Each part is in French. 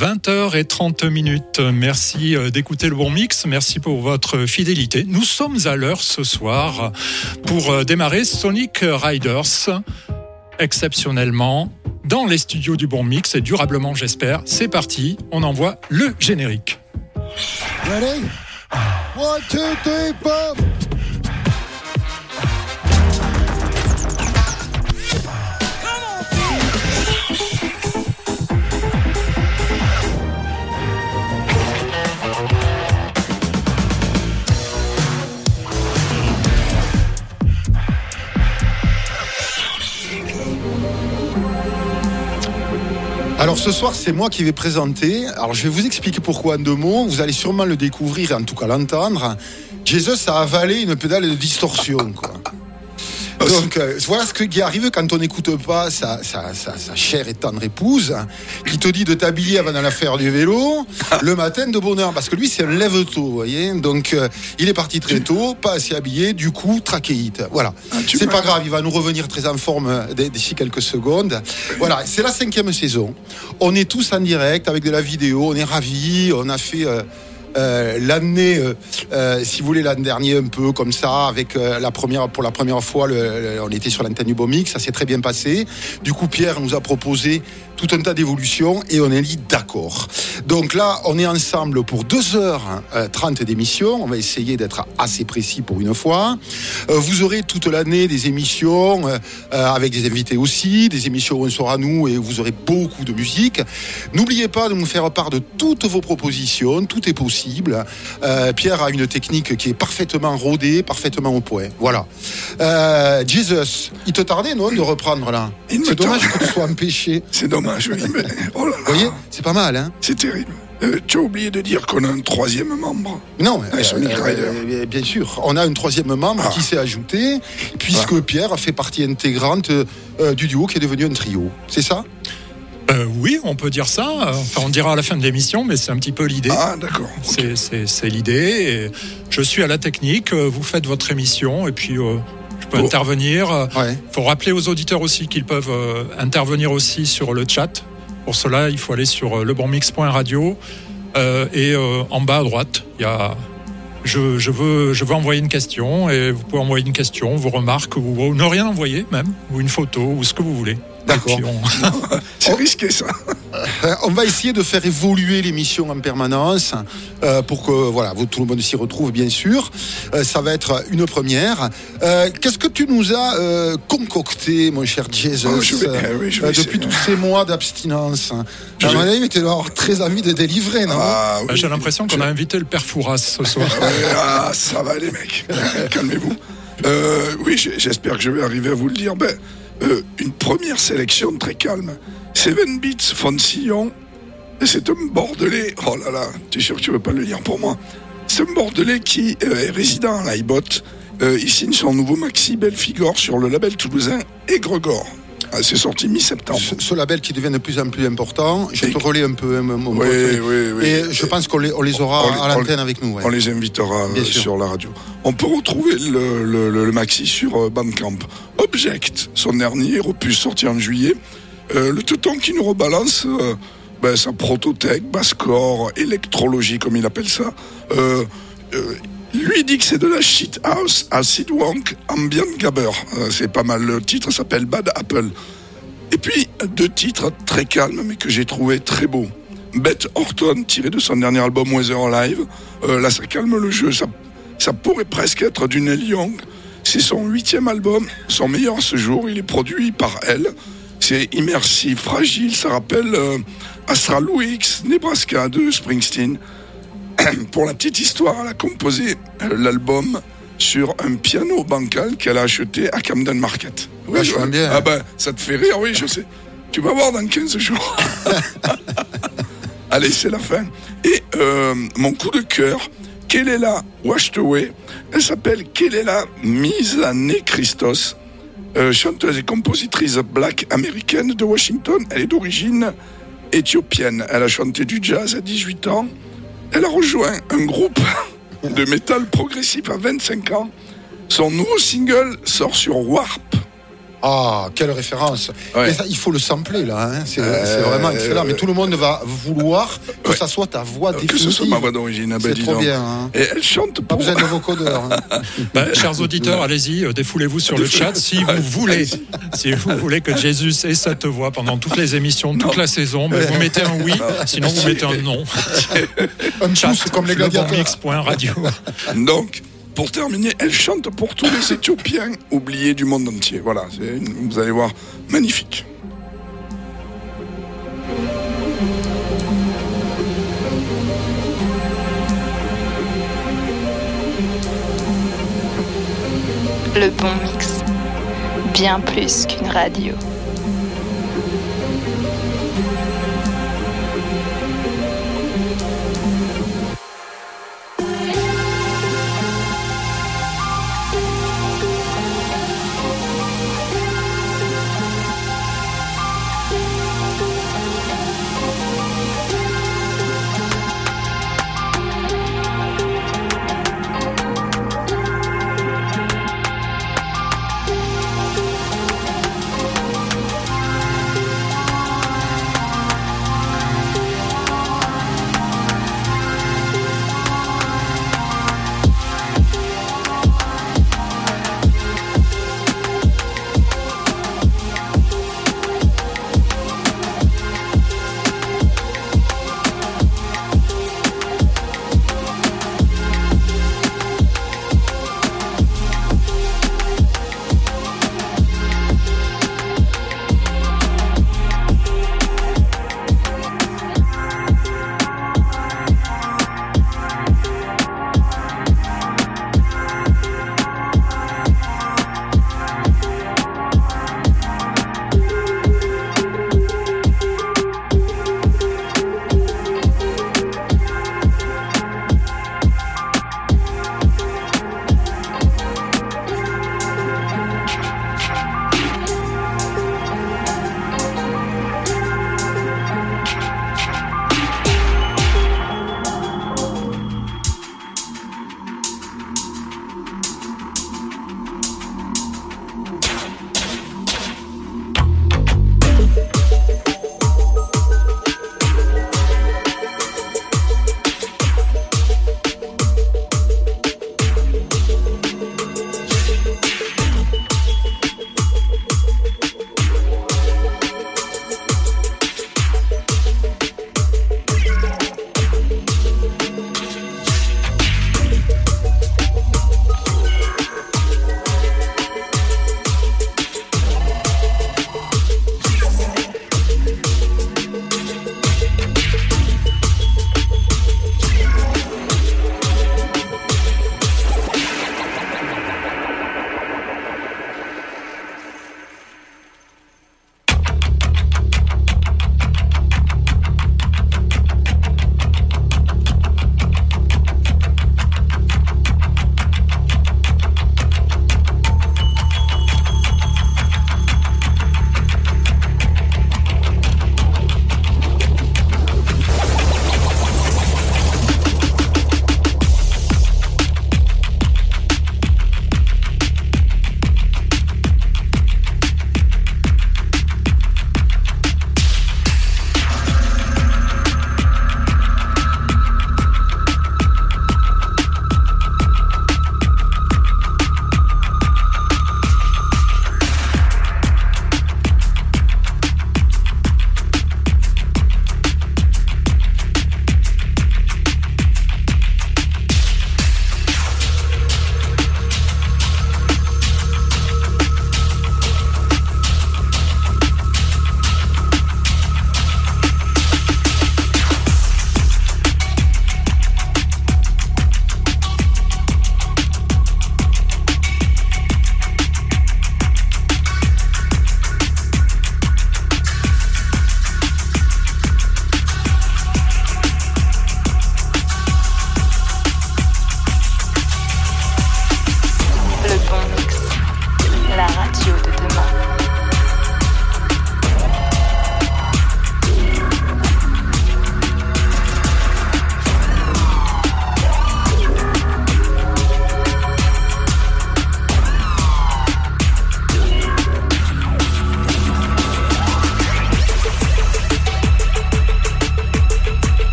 20h30 minutes. Merci euh, d'écouter le bon mix. Merci pour votre fidélité. Nous sommes à l'heure ce soir pour euh, démarrer Sonic Riders exceptionnellement dans les studios du bon mix et durablement j'espère. C'est parti, on envoie le générique. Ready? One, two, three, Alors ce soir, c'est moi qui vais présenter. Alors je vais vous expliquer pourquoi en deux mots. Vous allez sûrement le découvrir, en tout cas l'entendre. Jesus a avalé une pédale de distorsion. Quoi. Donc euh, voilà ce qui arrive quand on n'écoute pas sa, sa, sa, sa, chère et tendre épouse, qui te dit de t'habiller avant d'aller faire du vélo le matin de bonne heure, parce que lui c'est un lève tôt, vous voyez. Donc euh, il est parti très tôt, pas assez habillé, du coup trachéite. Voilà, c'est pas grave, il va nous revenir très en forme d'ici quelques secondes. Voilà, c'est la cinquième saison. On est tous en direct avec de la vidéo, on est ravis, on a fait. Euh, euh, l'année, euh, euh, si vous voulez, l'année dernière un peu comme ça, avec la première, pour la première fois, le, on était sur l'antenne du Bomix, ça s'est très bien passé. Du coup, Pierre nous a proposé tout un tas d'évolutions et on est dit d'accord. Donc là, on est ensemble pour 2h30 d'émission. On va essayer d'être assez précis pour une fois. vous aurez toute l'année des émissions avec des invités aussi, des émissions où on sera nous et vous aurez beaucoup de musique. N'oubliez pas de nous faire part de toutes vos propositions, tout est possible. Euh, Pierre a une technique qui est parfaitement rodée, parfaitement au point. Voilà. Euh, Jesus, il te tardait, non, de reprendre là? C'est dommage que tu sois empêché. C'est dommage, oui. Mais, oh là là. Vous voyez, c'est pas mal, hein C'est terrible. Euh, tu as oublié de dire qu'on a un troisième membre. Non, euh, euh, bien sûr. On a un troisième membre ah. qui s'est ajouté, puisque ah. Pierre a fait partie intégrante du duo qui est devenu un trio. C'est ça? Euh, oui, on peut dire ça. Enfin, on dira à la fin de l'émission, mais c'est un petit peu l'idée. Ah, d'accord. C'est l'idée. Je suis à la technique. Euh, vous faites votre émission et puis euh, je peux oh. intervenir. Il faut rappeler aux auditeurs aussi qu'ils peuvent intervenir aussi sur le chat. Pour cela, il faut aller sur lebonmix.radio et en bas à droite, il y a je, je, veux, je veux envoyer une question et vous pouvez envoyer une question, vos remarques ou ne rien envoyer même, ou une photo ou ce que vous voulez. D'accord. C'est risqué ça. Euh, on va essayer de faire évoluer l'émission en permanence euh, pour que voilà, tout le monde s'y retrouve bien sûr. Euh, ça va être une première. Qu'est-ce que tu nous as concocté, mon cher Jesus, oh, depuis tous ces mois d'abstinence À mon avis, tu très envie de délivrer, non ah, J'ai l'impression qu'on a invité le père Fouras ce soir. ah, ça va les mecs, calmez-vous. oui, j'espère que je vais arriver à vous le dire. Ben, euh, une première sélection très calme. Seven Beats Foncillon, c'est un Bordelais. Oh là là, tu es sûr que tu veux pas le lire pour moi? C'est un Bordelais qui euh, est résident à l'IBOT. Euh, il signe son nouveau maxi Belle Figure sur le label toulousain Gregor. Ah, c'est sorti mi-septembre. Ce, label qui devient de plus en plus important. Je te relais un peu. Mon oui, oui, oui, Et je pense qu'on les, aura à l'antenne avec nous. On les invitera euh, sur la radio. On peut retrouver le, le, maxi sur euh, Bandcamp. Object, son dernier opus sorti en juillet. Euh, le teuton qui nous rebalance ben, sa prototech, basscore, électrologie comme il appelle ça. Lui dit que c'est de la shit house acid wank ambient gabber. Euh, c'est pas mal. Le titre s'appelle Bad Apple. Et puis deux titres très calmes mais que j'ai trouvé très beaux. Beth Horton tiré de son dernier album Weather Live. Euh, là ça calme le jeu. Ça, pourrait presque être du Neil Young. C'est son huitième album, son meilleur à ce jour. Il est produit par elle. C'est immersif, fragile. Ça rappelle euh, Astral Nebraska de Springsteen. pour la petite histoire, elle a composé euh, l'album sur un piano bancal qu'elle a acheté à Camden Market. Oui, je bien. Ah ben, ça te fait rire, oui, je sais. Tu vas voir dans 15 jours. Allez, c'est la fin. Et euh, mon coup de cœur, Kelela Washed Away, elle s'appelle Kelela Mizane Christos, euh, chanteuse et compositrice black américaine de Washington. Elle est d'origine éthiopienne. Elle a chanté du jazz à 18 ans. Elle a rejoint un groupe de métal progressif à 25 ans. Son nouveau single sort sur Warp. Ah, quelle référence Il faut le sampler là, hein. c'est euh, vraiment excellent. Mais tout le monde va vouloir que ça soit ta voix définitive. Que ce soit ma voix d'origine, c'est trop bien. Hein. Et elle chante pas besoin de vocodeurs. Hein. Bah, chers auditeurs, allez-y, euh, défoulez-vous sur le chat si vous voulez. Si vous voulez que Jésus ait cette voix pendant toutes les émissions, toute la saison, bah, vous mettez un oui, sinon vous mettez un non. un chat, comme les gladiateurs. radio. Donc, pour terminer, elle chante pour tous les Éthiopiens oubliés du monde entier. Voilà, vous allez voir, magnifique. Le bon mix, bien plus qu'une radio.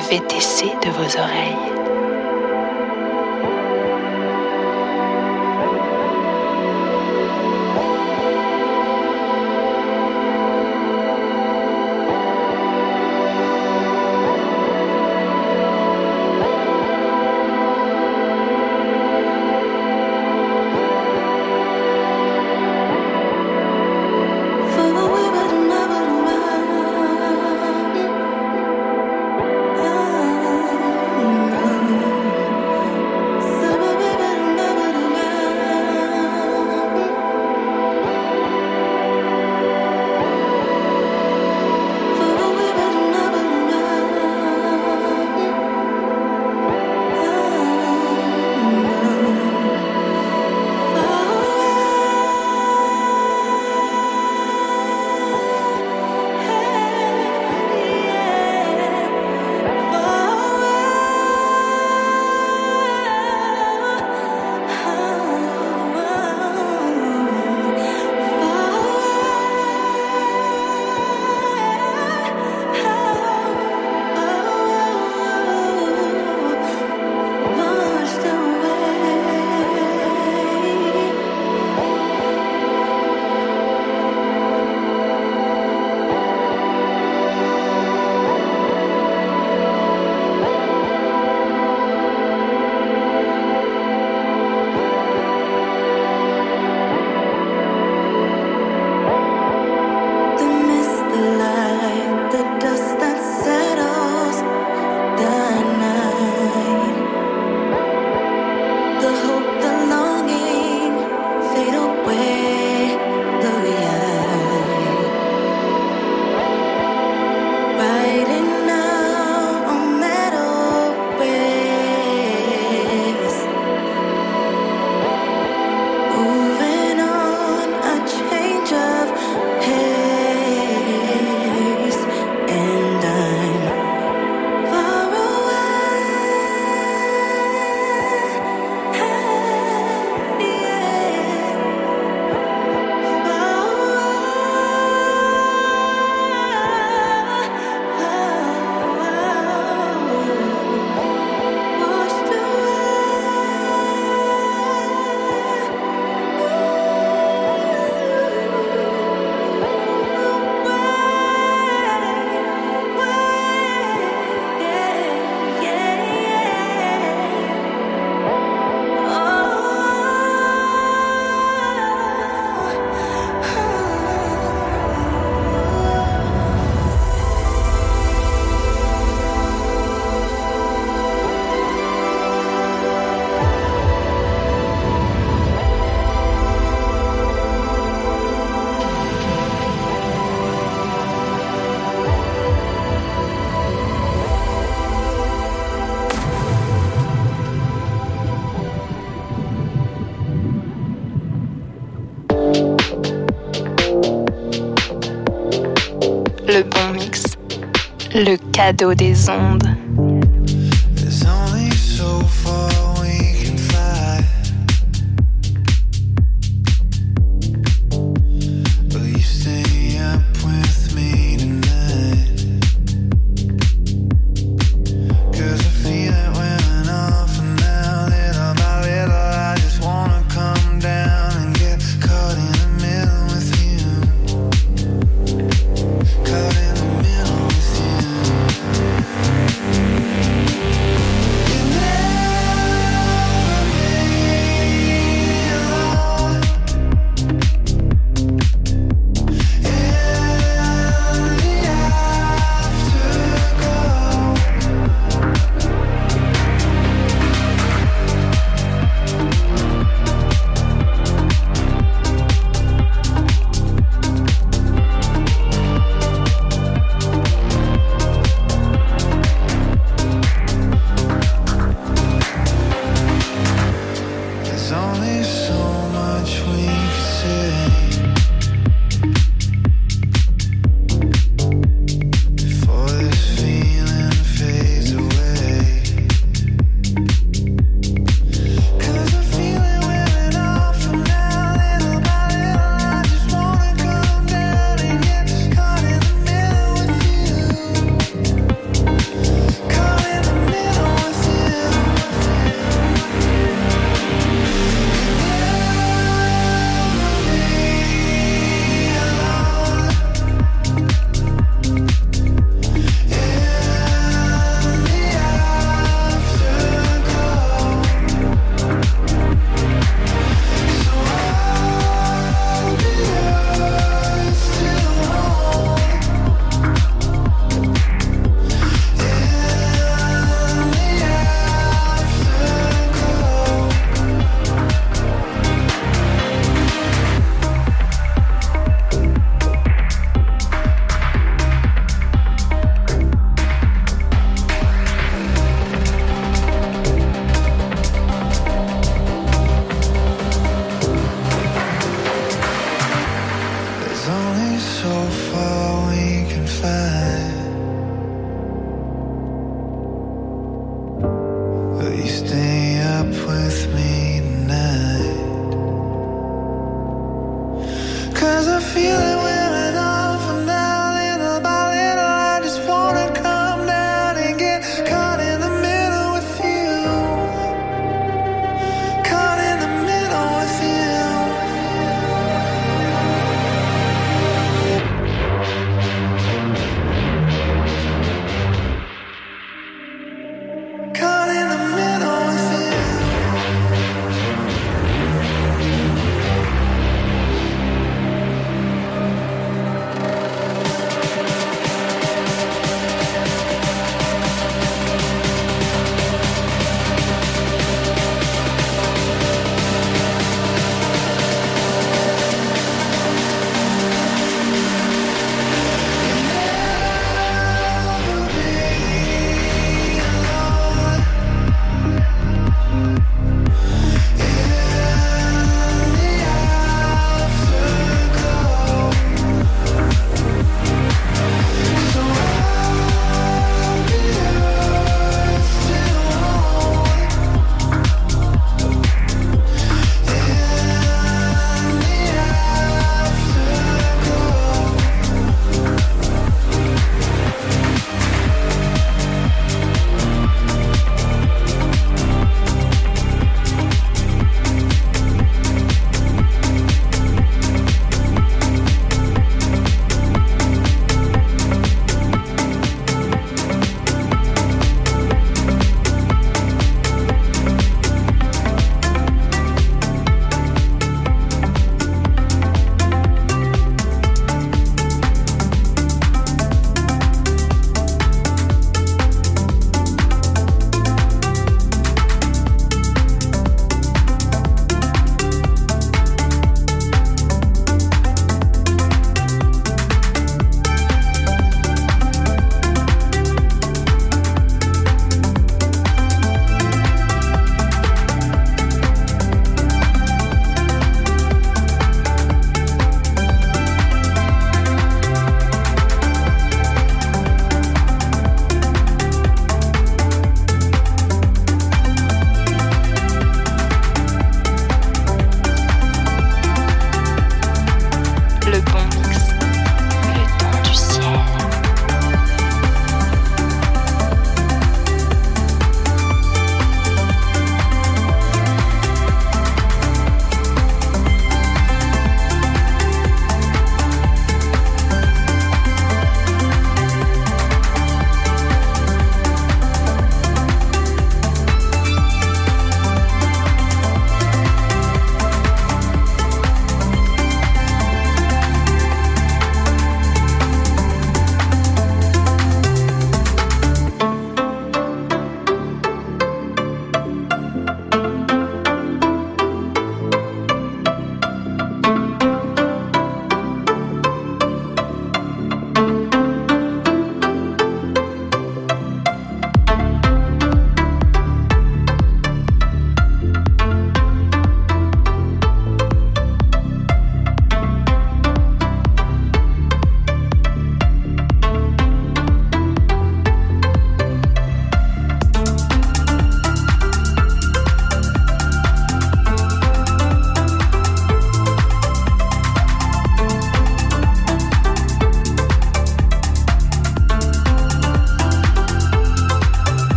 VTC de vos oreilles. Cadeau des ondes.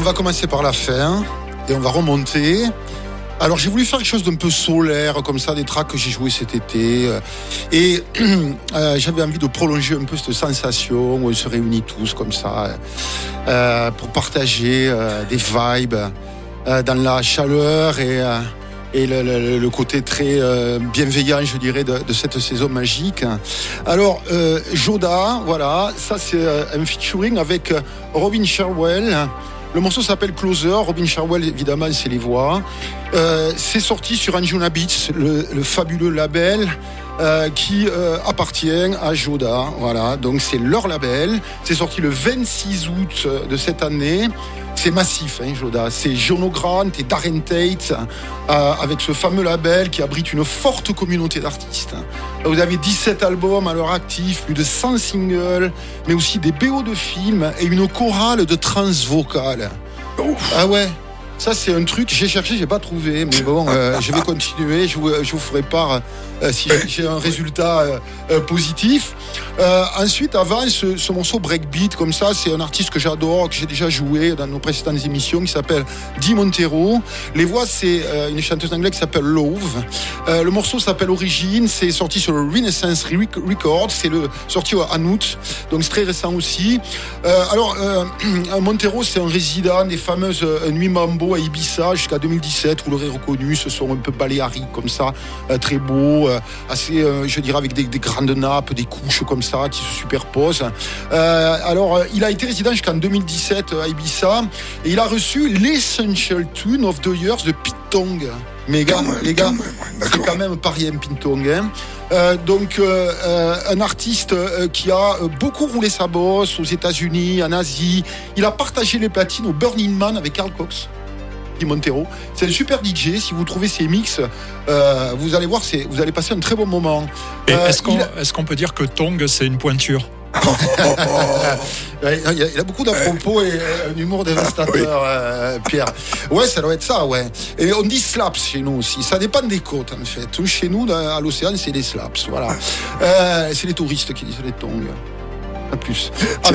On va commencer par la fin et on va remonter. Alors j'ai voulu faire quelque chose d'un peu solaire, comme ça, des tracks que j'ai joués cet été. Euh, et euh, j'avais envie de prolonger un peu cette sensation où on se réunit tous comme ça euh, pour partager des vibes dans la chaleur et, et le, côté très bienveillant, je dirais, de, de, cette saison magique. Alors Joda, voilà, ça c'est un featuring avec Robin Sherwell. Le morceau s'appelle Closer. Robin Sharwell, évidemment, c'est les voix. Euh, c'est sorti sur Anjuna Beats, le, fabuleux label euh, qui euh, appartient à Joda. Voilà, donc c'est leur label. C'est sorti le 26 août de cette année. C'est massif, hein, Joda. C'est Jono Grant et Darren Tate euh, avec ce fameux label qui abrite une forte communauté d'artistes. Vous avez 17 albums à leur actif, plus de 100 singles, mais aussi des BO de films et une chorale de trans vocales. Ah ouais ça, c'est un truc, j'ai cherché, j'ai pas trouvé, mais bon, euh, je vais continuer, je vous, je vous ferai part euh, si j'ai un résultat euh, positif. Ensuite, avant, ce, ce, morceau Breakbeat, comme ça, c'est un artiste que j'adore, que j'ai déjà joué dans nos précédentes émissions, qui s'appelle Di Montero. Les voix, c'est une chanteuse anglaise qui s'appelle Love. le morceau s'appelle Origine, c'est sorti sur le Renaissance Records, c'est sorti en août, donc c'est très récent aussi. alors, Montero, c'est un résident des fameuses Nuits Mambo à Ibiza jusqu'à 2017, vous l'aurez reconnu, ce sont un peu baléariques comme ça, euh, très beaux, euh, assez, euh, je dirais, avec des, grandes nappes, des couches comme ça qui se superposent. alors, il a été résident jusqu'en 2017 à Ibiza et il a reçu l'Essential Tune of the Years de Pitong. Mais gars, les gars, c'est quand même pas rien Pintong. Hein. donc un artiste qui a beaucoup roulé sa bosse aux États-Unis, en Asie. Il a partagé les platines au Burning Man avec Carl Cox. Montero. C'est un super DJ. Si vous trouvez ses mix, euh, vous allez voir, vous allez passer un très bon moment. Euh, est-ce qu'on peut dire que Tong, c'est une pointure? Il, a, beaucoup d'à-propos et un humour dévastateur, euh, Pierre. Ouais, ça doit être ça, ouais. Et on dit slaps chez nous aussi. Ça dépend des côtes, en fait. Chez nous, à l'océan, c'est des slaps. Voilà. c'est les touristes qui disent les tongs plus.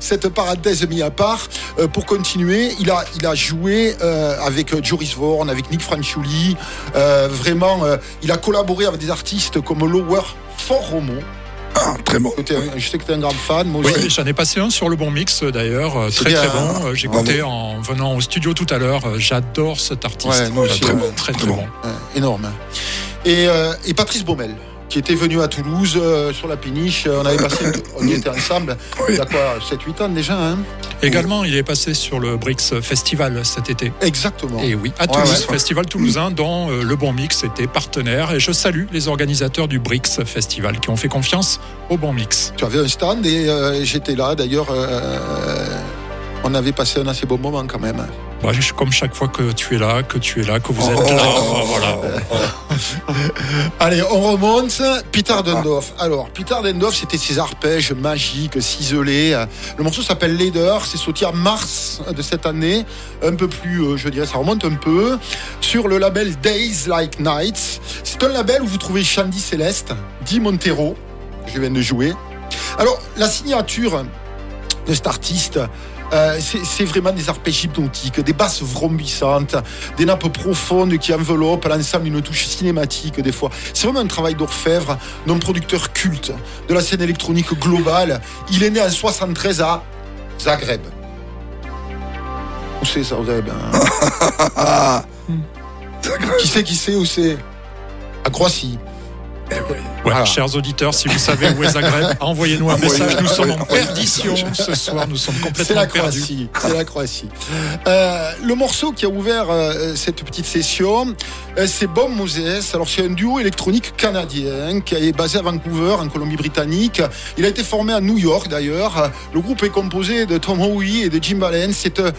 cette parenthèse mis à part, euh, pour continuer, il a, il a joué euh, avec euh, Joris Vorn, avec Nick Franchiuli. vraiment, il a collaboré avec des artistes comme Lower, Fort Romo. Ah, très bon. Je sais que tu es un grand fan. Moi oui, j'en ai passé un sur le bon mix d'ailleurs. Très très bon. J'ai écouté en venant au studio tout à l'heure. J'adore cet artiste. très, bon, très, très, bon. énorme. Et, et Patrice Baumel qui était venu à Toulouse euh, sur la péniche. On avait passé, on y était ensemble. Il y a quoi, 7-8 ans déjà. Hein Également, il est passé sur le Brix Festival cet été. Exactement. Et oui, à Toulouse, Festival toulousain, dont euh, le Bon Mix était partenaire. Et je salue les organisateurs du Brix Festival qui ont fait confiance au Bon Mix. Tu avais un stand et euh, j'étais là d'ailleurs on avait passé un assez bon moment quand même. comme chaque fois que tu es là, que tu es là, que vous êtes là. Oh. voilà. Allez, on remonte. Peter Dundorf. Alors, Peter Dundorf, c'était ses arpèges magiques, ciselés. Le morceau s'appelle Leader. C'est sorti en mars de cette année. Un peu plus, euh, je dirais, ça remonte un peu. Sur le label Days Like Nights. C'est un label où vous trouvez Shandy Céleste, Di Montero, que je viens de jouer. Alors, la signature de cet artiste, euh, c'est vraiment des arpèges hypnotiques, des basses vrombissantes, des nappes profondes qui enveloppent l'ensemble d'une touche cinématique des fois. C'est vraiment un travail d'orfèvre d'un producteur culte de la scène électronique globale. Il est né en 73 à Zagreb. Où c'est Zagreb hein Qui sait qui sait où c'est? À Croatie. Eh chers auditeurs, si vous savez où est Zagreb, envoyez-nous un message. Nous sommes en perdition ce soir. Nous sommes complètement la Croatie. C'est la Croatie. Euh, le morceau qui a ouvert euh, cette petite session, euh, c'est Bob Moses. Alors c'est un duo électronique canadien qui est basé à Vancouver, en Colombie-Britannique. Il a été formé à New York d'ailleurs. Le groupe est composé de Tom Howie et de Jim Ballen. C'est un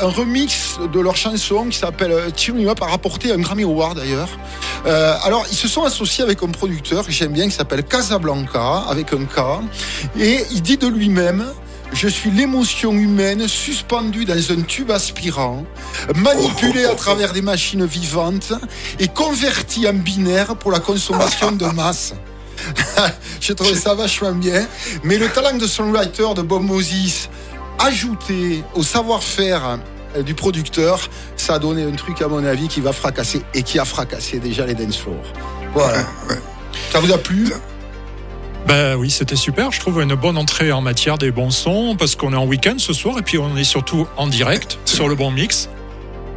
remix de leur chanson qui s'appelle Cheering Up, a rapporté un Grammy Award d'ailleurs. alors ils se sont associés avec un producteur que j'aime bien qui s'appelle Casablanca avec un K et il dit de lui-même je suis l'émotion humaine suspendue dans un tube aspirant, manipulée à travers des machines vivantes et convertie en binaire pour la consommation de masse. J'ai trouvé ça vachement bien. Mais le talent de songwriter de Bob Moses, ajouté au savoir-faire euh, du producteur, ça a donné un truc à mon avis qui va fracasser et qui a fracassé déjà les dance floors. Voilà. Ça vous a plu ben oui, c'était super. Je trouve une bonne entrée en matière des bons sons parce qu'on est en week-end ce soir et puis on est surtout en direct sur le bon mix.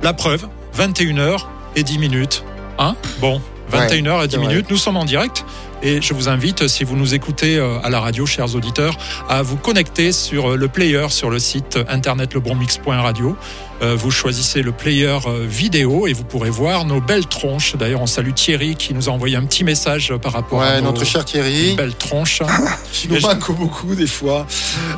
La preuve, 21h et 10 minutes. Hein? Bon, 21h et 10 minutes. Nous sommes en direct. Et je vous invite, si vous nous écoutez euh, à la radio, chers auditeurs, à vous connecter sur euh, le player sur le site internet lebonmix.radio. Euh, vous choisissez le player vidéo et vous pourrez voir nos belles tronches. D'ailleurs, on salue Thierry qui nous a envoyé un petit message par rapport à notre cher Thierry. belles tronches. qui nous manque beaucoup des fois.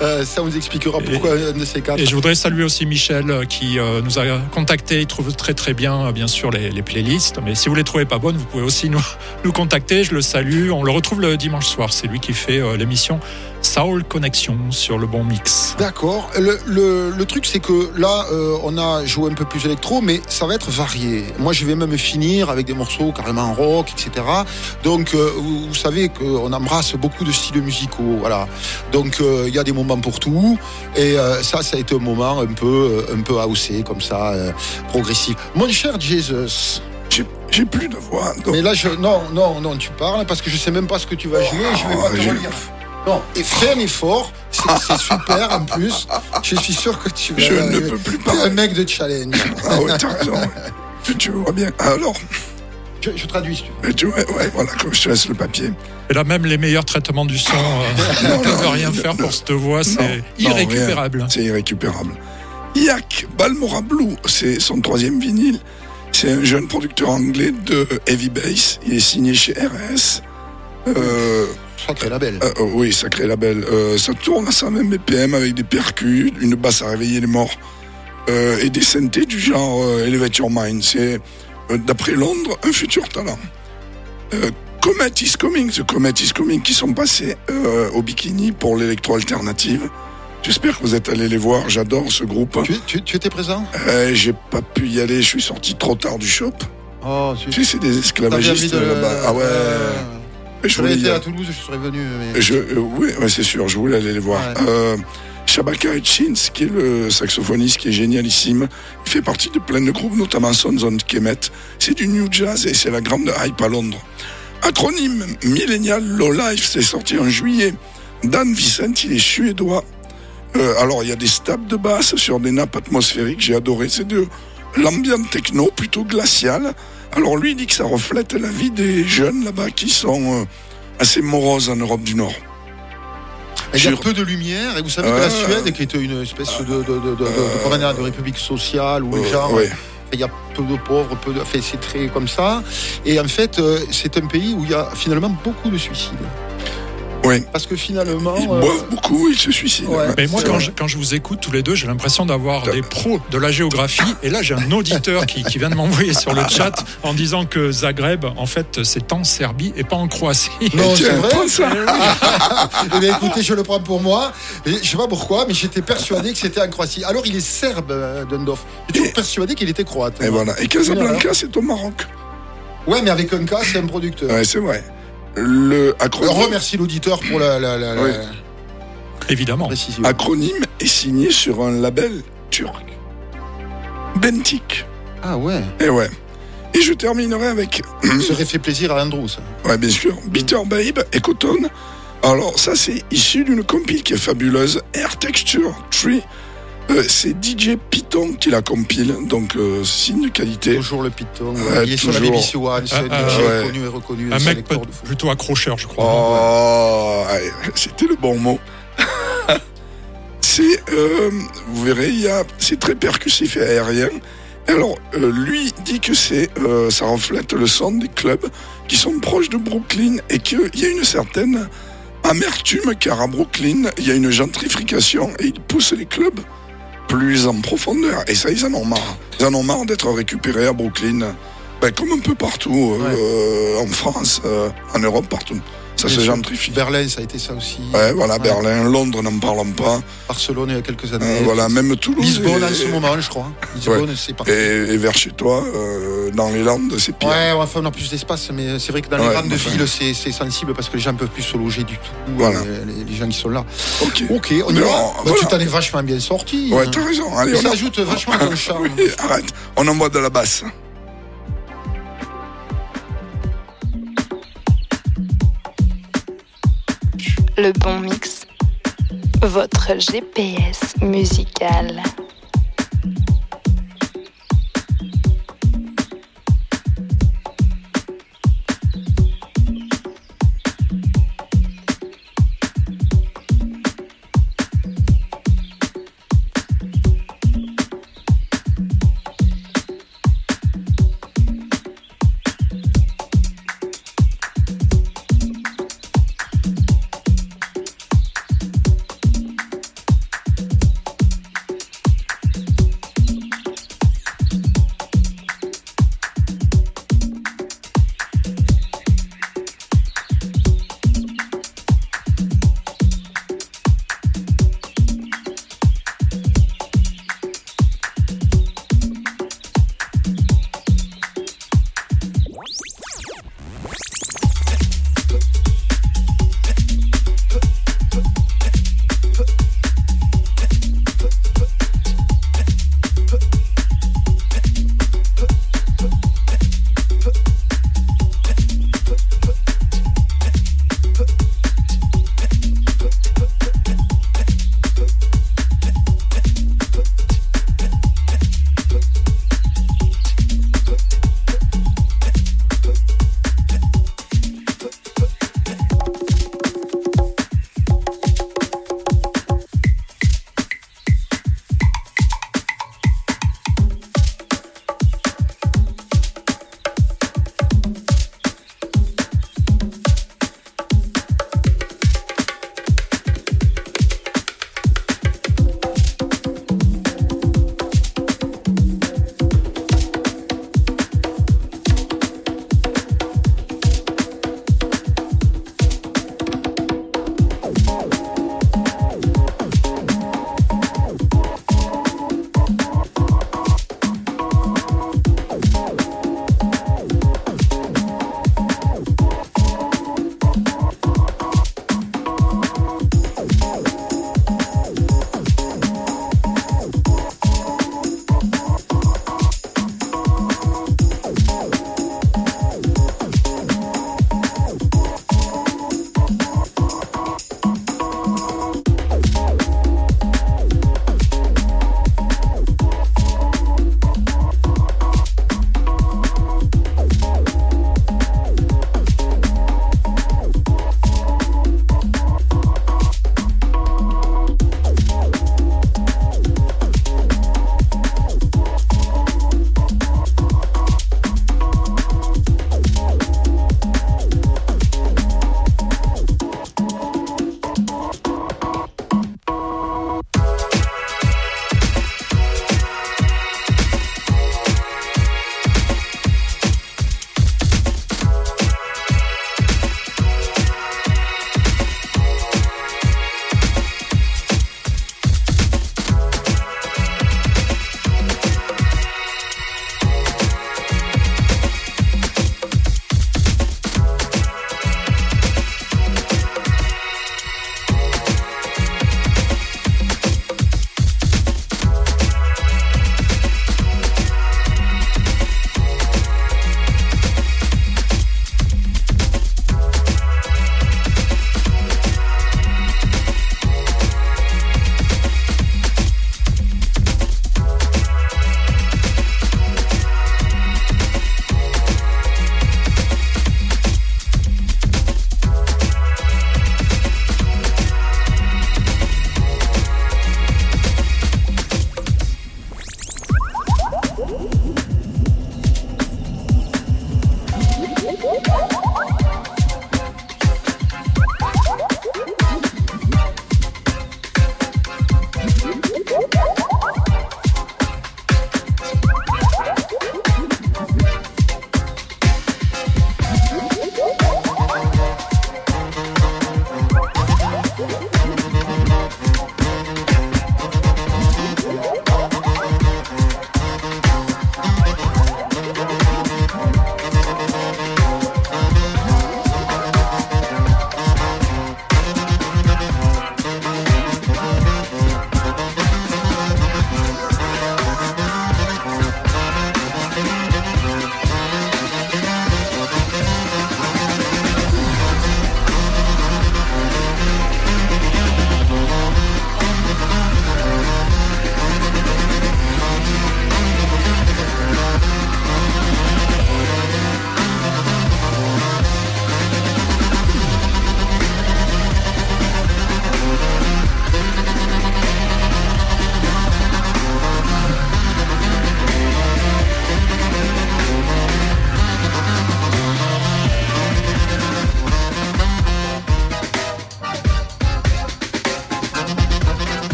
ça vous expliquera pourquoi un de ces quatre. Et je voudrais saluer aussi Michel qui nous a contacté. Il trouve très très bien, bien sûr, les, les, playlists. Mais si vous les trouvez pas bonnes, vous pouvez aussi nous, nous contacter. Je le salue. On le retrouve le dimanche soir. C'est lui qui fait euh, l'émission Soul Connection sur le bon mix. D'accord. Le, truc, c'est que là, euh, on a joué un peu plus électro, mais ça va être varié. Moi, je vais même finir avec des morceaux carrément rock, etc. Donc, euh, vous, savez qu'on embrasse beaucoup de styles musicaux. Voilà. Donc, il y a des moments pour tout. Et ça, ça a été un moment un peu, un peu haussé, comme ça, progressif. Mon cher Jesus. J'ai plus de voix. Mais là, je, non, non, non, tu parles parce que je sais même pas ce que tu vas jouer. je vais pas te oh, relire. Non, et fais un effort. C'est super en plus. Je suis sûr que tu vas. Je ne peux plus parler. un mec de challenge. Ah ouais, t'as raison. tu vois bien. Alors. Je, traduis tu tu, ouais, ouais, voilà, comme je te laisse le papier. Et là, même les meilleurs traitements du son euh, ne peuvent rien faire pour cette voix. C'est irrécupérable. C'est irrécupérable. Yak Balmora Blue, c'est son troisième vinyle. C'est un jeune producteur anglais de heavy bass. Il est signé chez RS. Euh, sacré label. Euh, euh, oui, sacré label. Euh, ça tourne à sa même BPM avec des percus, une basse à réveiller les morts et des synthés du genre Elevate Your Mind. C'est, d'après Londres, un futur talent. Comet is Coming, The Comet is Coming, qui sont passés au bikini pour l'électro alternative. J'espère que vous êtes allés les voir. J'adore ce groupe. Tu, étais présent? Euh, J'ai pas pu y aller. Je suis sorti trop tard du shop. Oh, tu sais, c'est des esclavagistes là-bas. Ah ouais. je voulais été à Toulouse, je serais venu. Je, euh, oui, c'est sûr. Je voulais aller les voir. Euh, Shabaka Hutchins, qui est le saxophoniste, qui est génialissime. Il fait partie de plein de groupes, notamment Sons on Kemet. C'est du new jazz et c'est la grande hype à Londres. Acronyme Millennial Low Life, c'est sorti en juillet. Dan Vicent, il est suédois. Euh, alors, il y a des stabs de basse sur des nappes atmosphériques. J'ai adoré. C'est de l'ambient techno, plutôt glacial. Alors, lui, il dit que ça reflète la vie des jeunes là-bas qui sont euh, assez moroses en Europe du Nord. Il y a peu de lumière, et vous savez que la euh, Suède, qui était une espèce de, de, de, de, de république sociale, gens il y a peu de pauvres, peu de. Enfin, c'est très comme ça. Et en fait, c'est un pays où il y a finalement beaucoup de suicides. Oui. Parce que finalement. Ils boivent euh, beaucoup, ils se suicident. Mais moi, quand je, quand je, vous écoute tous les deux, j'ai l'impression d'avoir des pros de la géographie. Et là, j'ai un auditeur qui, qui vient de m'envoyer sur le chat en disant que Zagreb, en fait, c'est en Serbie et pas en Croatie. Non, c'est vrai ça. eh bien, écoutez, je le prends pour moi. Et je sais pas pourquoi, mais j'étais persuadé que c'était en Croatie. Alors, il est serbe, euh, Dundorf. J'étais persuadé qu'il était croate. Et voilà. Et Casablanca, c'est au Maroc. Ouais, mais avec un cas, c'est un producteur. Ouais, c'est vrai. Le acronyme. On remercie l'auditeur pour la, Évidemment. Acronyme est signé sur un label turc. Bentik. Ah ouais. Et ouais. Et je terminerai avec. Ça aurait fait plaisir à Andrew, ça. Ouais, bien sûr. Bitter Babe et Cotton. Alors, ça, c'est issu d'une compile qui est fabuleuse. Air Texture Tree euh, c'est DJ Python qui la compile, donc euh, signe de qualité. Toujours le Python. il est sur la BBC One, c'est ah, ah, reconnu et reconnu. Un mec plutôt accrocheur, je crois. Oh, c'était le bon mot. c'est, euh, vous verrez, c'est très percussif et aérien. Alors, lui dit que c'est, ça reflète le son des clubs qui sont proches de Brooklyn et qu'il y a une certaine amertume car à Brooklyn, il y a une gentrification et il pousse les clubs plus en profondeur. Et ça, ils en ont marre. Ils en ont marre d'être récupérés à Brooklyn. Ben, comme un peu partout, euh, en France, euh, en Europe, partout. Ça se gentrifie. Berlin, ça a été ça aussi. Ouais, voilà, Berlin, Londres, n'en parlons pas. Barcelone, il y a quelques années. voilà, même Toulouse. Lisbonne, en ce moment, je crois. Lisbonne, c'est parti. Et, vers chez toi, dans les Landes, c'est pire. Ouais, enfin, on a plus d'espace, mais c'est vrai que dans les grandes villes, c'est sensible parce que les gens ne peuvent plus se loger du tout. Voilà. Les, gens qui sont là. Ok. Ok, on y va. Bah, tu t'en es vachement bien sorti. Ouais, t'as raison. Allez, on ajoute vachement ton charme. oui, arrête. On envoie de la basse. Le bon mix. Votre GPS musical.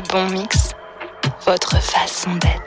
Bon mix, votre façon d'être.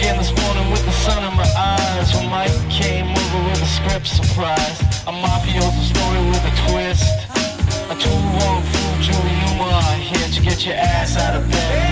again this morning with the sun in my eyes. When Mike came over with a script surprise A mafioso story with a twist. A two-wrong fool, Julie Newmar Here to get your ass out of bed.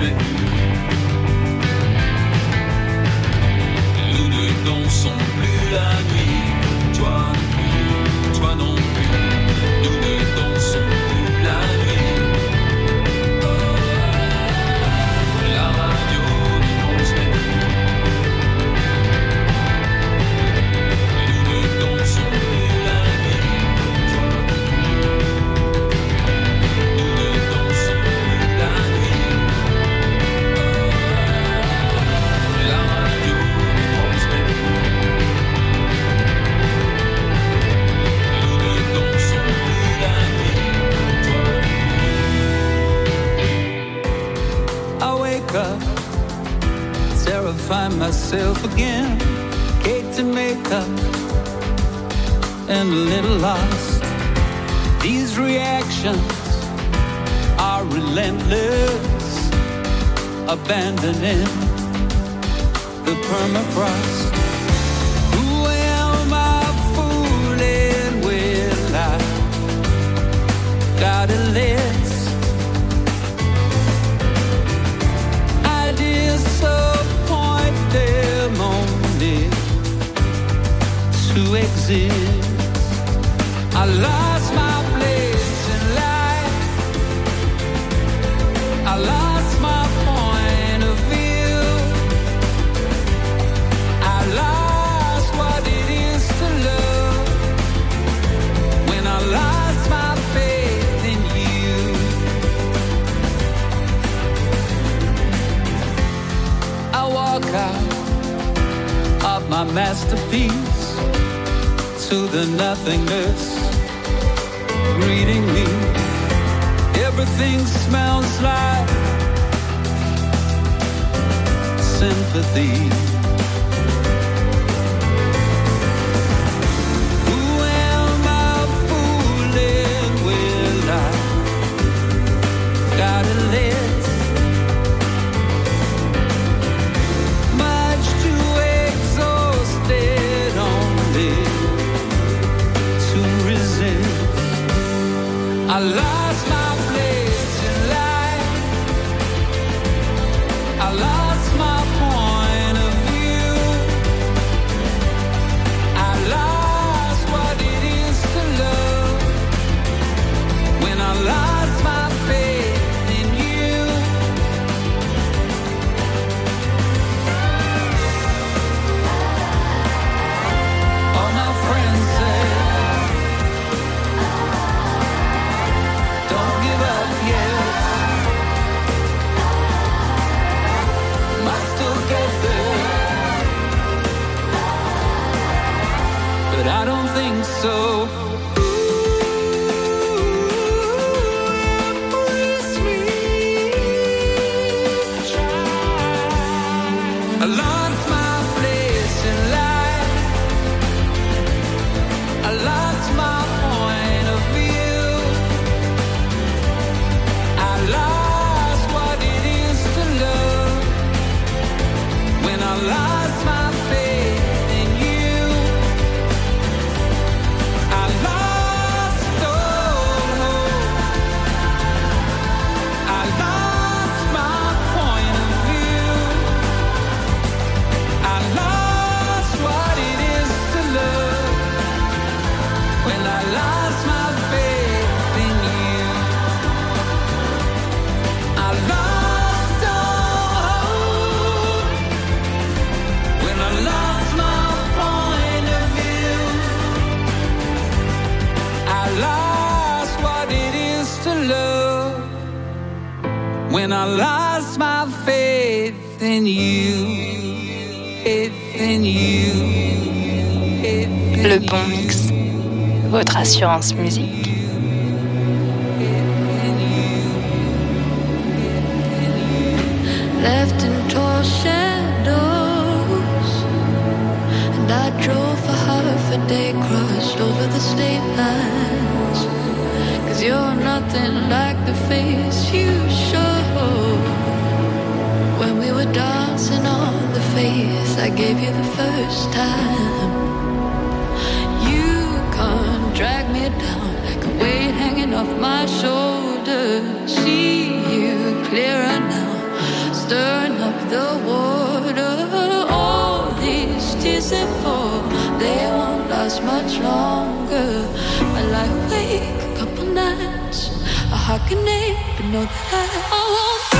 Ne votre assurance nights, I hibernate, but know that I, I won't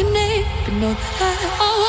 I hibernate, but know that I, I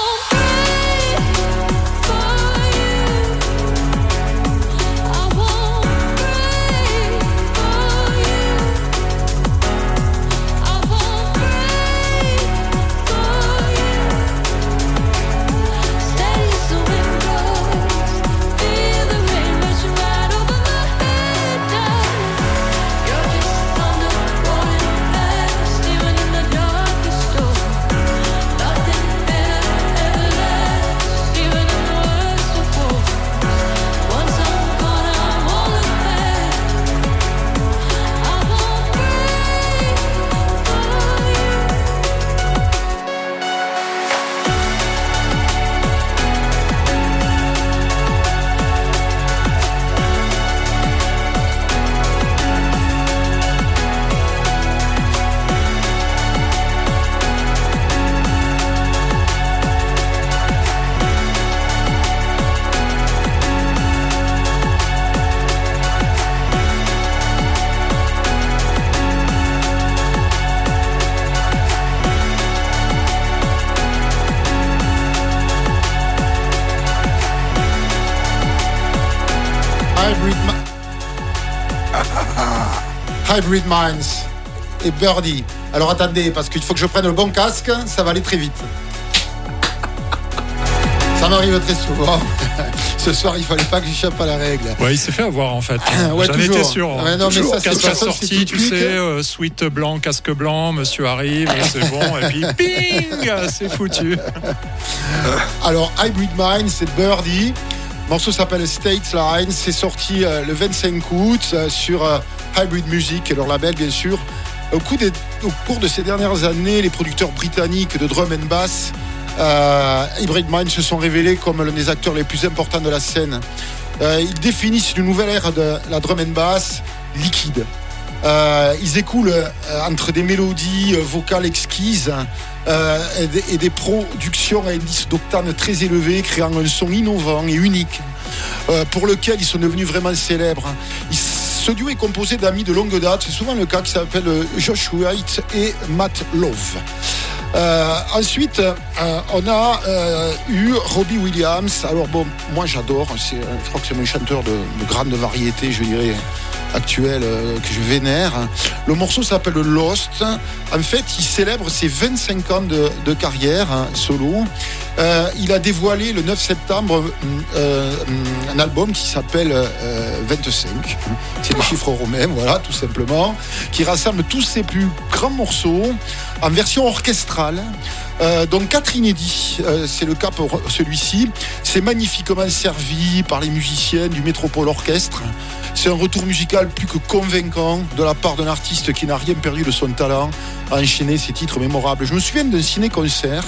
Hybrid Minds et Birdie. Alors attendez, parce qu'il faut que je prenne le bon casque, ça va aller très vite. Ça m'arrive très souvent. Ce soir, il fallait pas que j'échappe à la règle. Ouais, il s'est fait avoir en fait. Ouais, J'en étais sûr. hein. Ouais, non, mais Toujours. ça, casque assorti, c'est tu sais, euh, suite blanc, casque blanc, monsieur arrive, c'est bon, et puis ping, c'est foutu. Alors, Hybrid Mind, c'est Birdie. Le morceau s'appelle State Line. C'est sorti euh, le 25 août euh, sur euh, Hybrid Music, leur label, bien sûr. Au, des- au cours de ces dernières années, les producteurs britanniques de drum and bass, euh, Hybrid Mind, se sont révélés comme l'un des acteurs les plus importants de la scène. Euh, ils définissent une nouvelle ère de la drum and bass liquide. Euh, ils écoulent euh, entre des mélodies vocales exquises et, des, et productions à indice d'octane très élevé, créant un son innovant et unique, pour lequel ils sont devenus vraiment célèbres. Ce duo est composé d'amis de longue date, c'est souvent le cas, qui s'appelle euh, Josh White et Matt Love. Euh, ensuite, euh, on a euh, eu Robbie Williams. Alors bon, moi j'adore. Je crois que c'est mon chanteur de, de grande variété, je dirais actuel euh, que je vénère. Le morceau s'appelle Lost. En fait, il célèbre ses 25 ans de, de carrière hein, solo. Euh, il a dévoilé le 9 septembre euh, un album qui s'appelle euh, 25. C'est des chiffres romains, voilà, tout simplement, qui rassemble tous ses plus grands morceaux en version orchestrale. Euh, donc quatre inédits, Euh, c'est le cas pour celui-ci. C'est magnifiquement servi par les musiciens du Métropole Orchestre. C'est un retour musical plus que convaincant de la part d'un artiste qui n'a rien perdu de son talent à enchaîner ses titres mémorables. Je me souviens d'un ciné-concert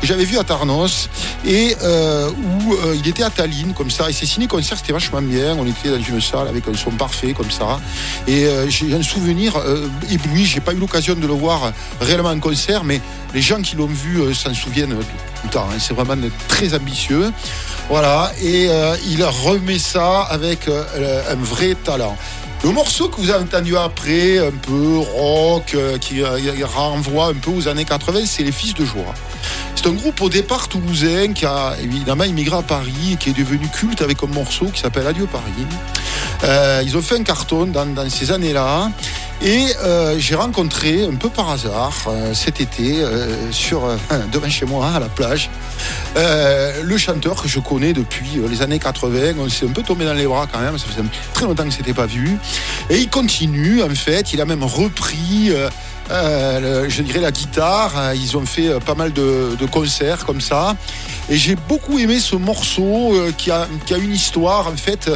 que j'avais vu à Tarnos et euh, où euh, il était à Tallinn comme ça. Et ces ciné-concerts c'était vachement bien. On était dans une salle avec un son parfait comme ça. Et euh, j'ai un souvenir euh, ébloui. J'ai pas eu l'occasion de le voir réellement en concert, mais les gens qui l'ont vu s'en souviennent tout le temps. hein. C'est vraiment très ambitieux. Voilà. Et il remet ça avec un vrai Le morceau que vous avez entendu après, un peu rock, euh, qui euh, renvoie un peu aux années 80, c'est Les Fils de Joie. C'est un groupe au départ toulousain qui a évidemment immigré à Paris et qui est devenu culte avec un morceau qui s'appelle Adieu Paris. Euh, ils ont fait un carton dans, dans ces années-là. Et j'ai rencontré un peu par hasard cet été sur devant chez moi à la plage euh, le chanteur que je connais depuis euh, les années 80. On s'est un peu tombé dans les bras quand même. Ça faisait très longtemps que c'était pas vu. Et il continue en fait. Il a même repris. euh, je dirais la guitare, ils ont fait pas mal de, concerts comme ça. Et j'ai beaucoup aimé ce morceau qui a une histoire en fait.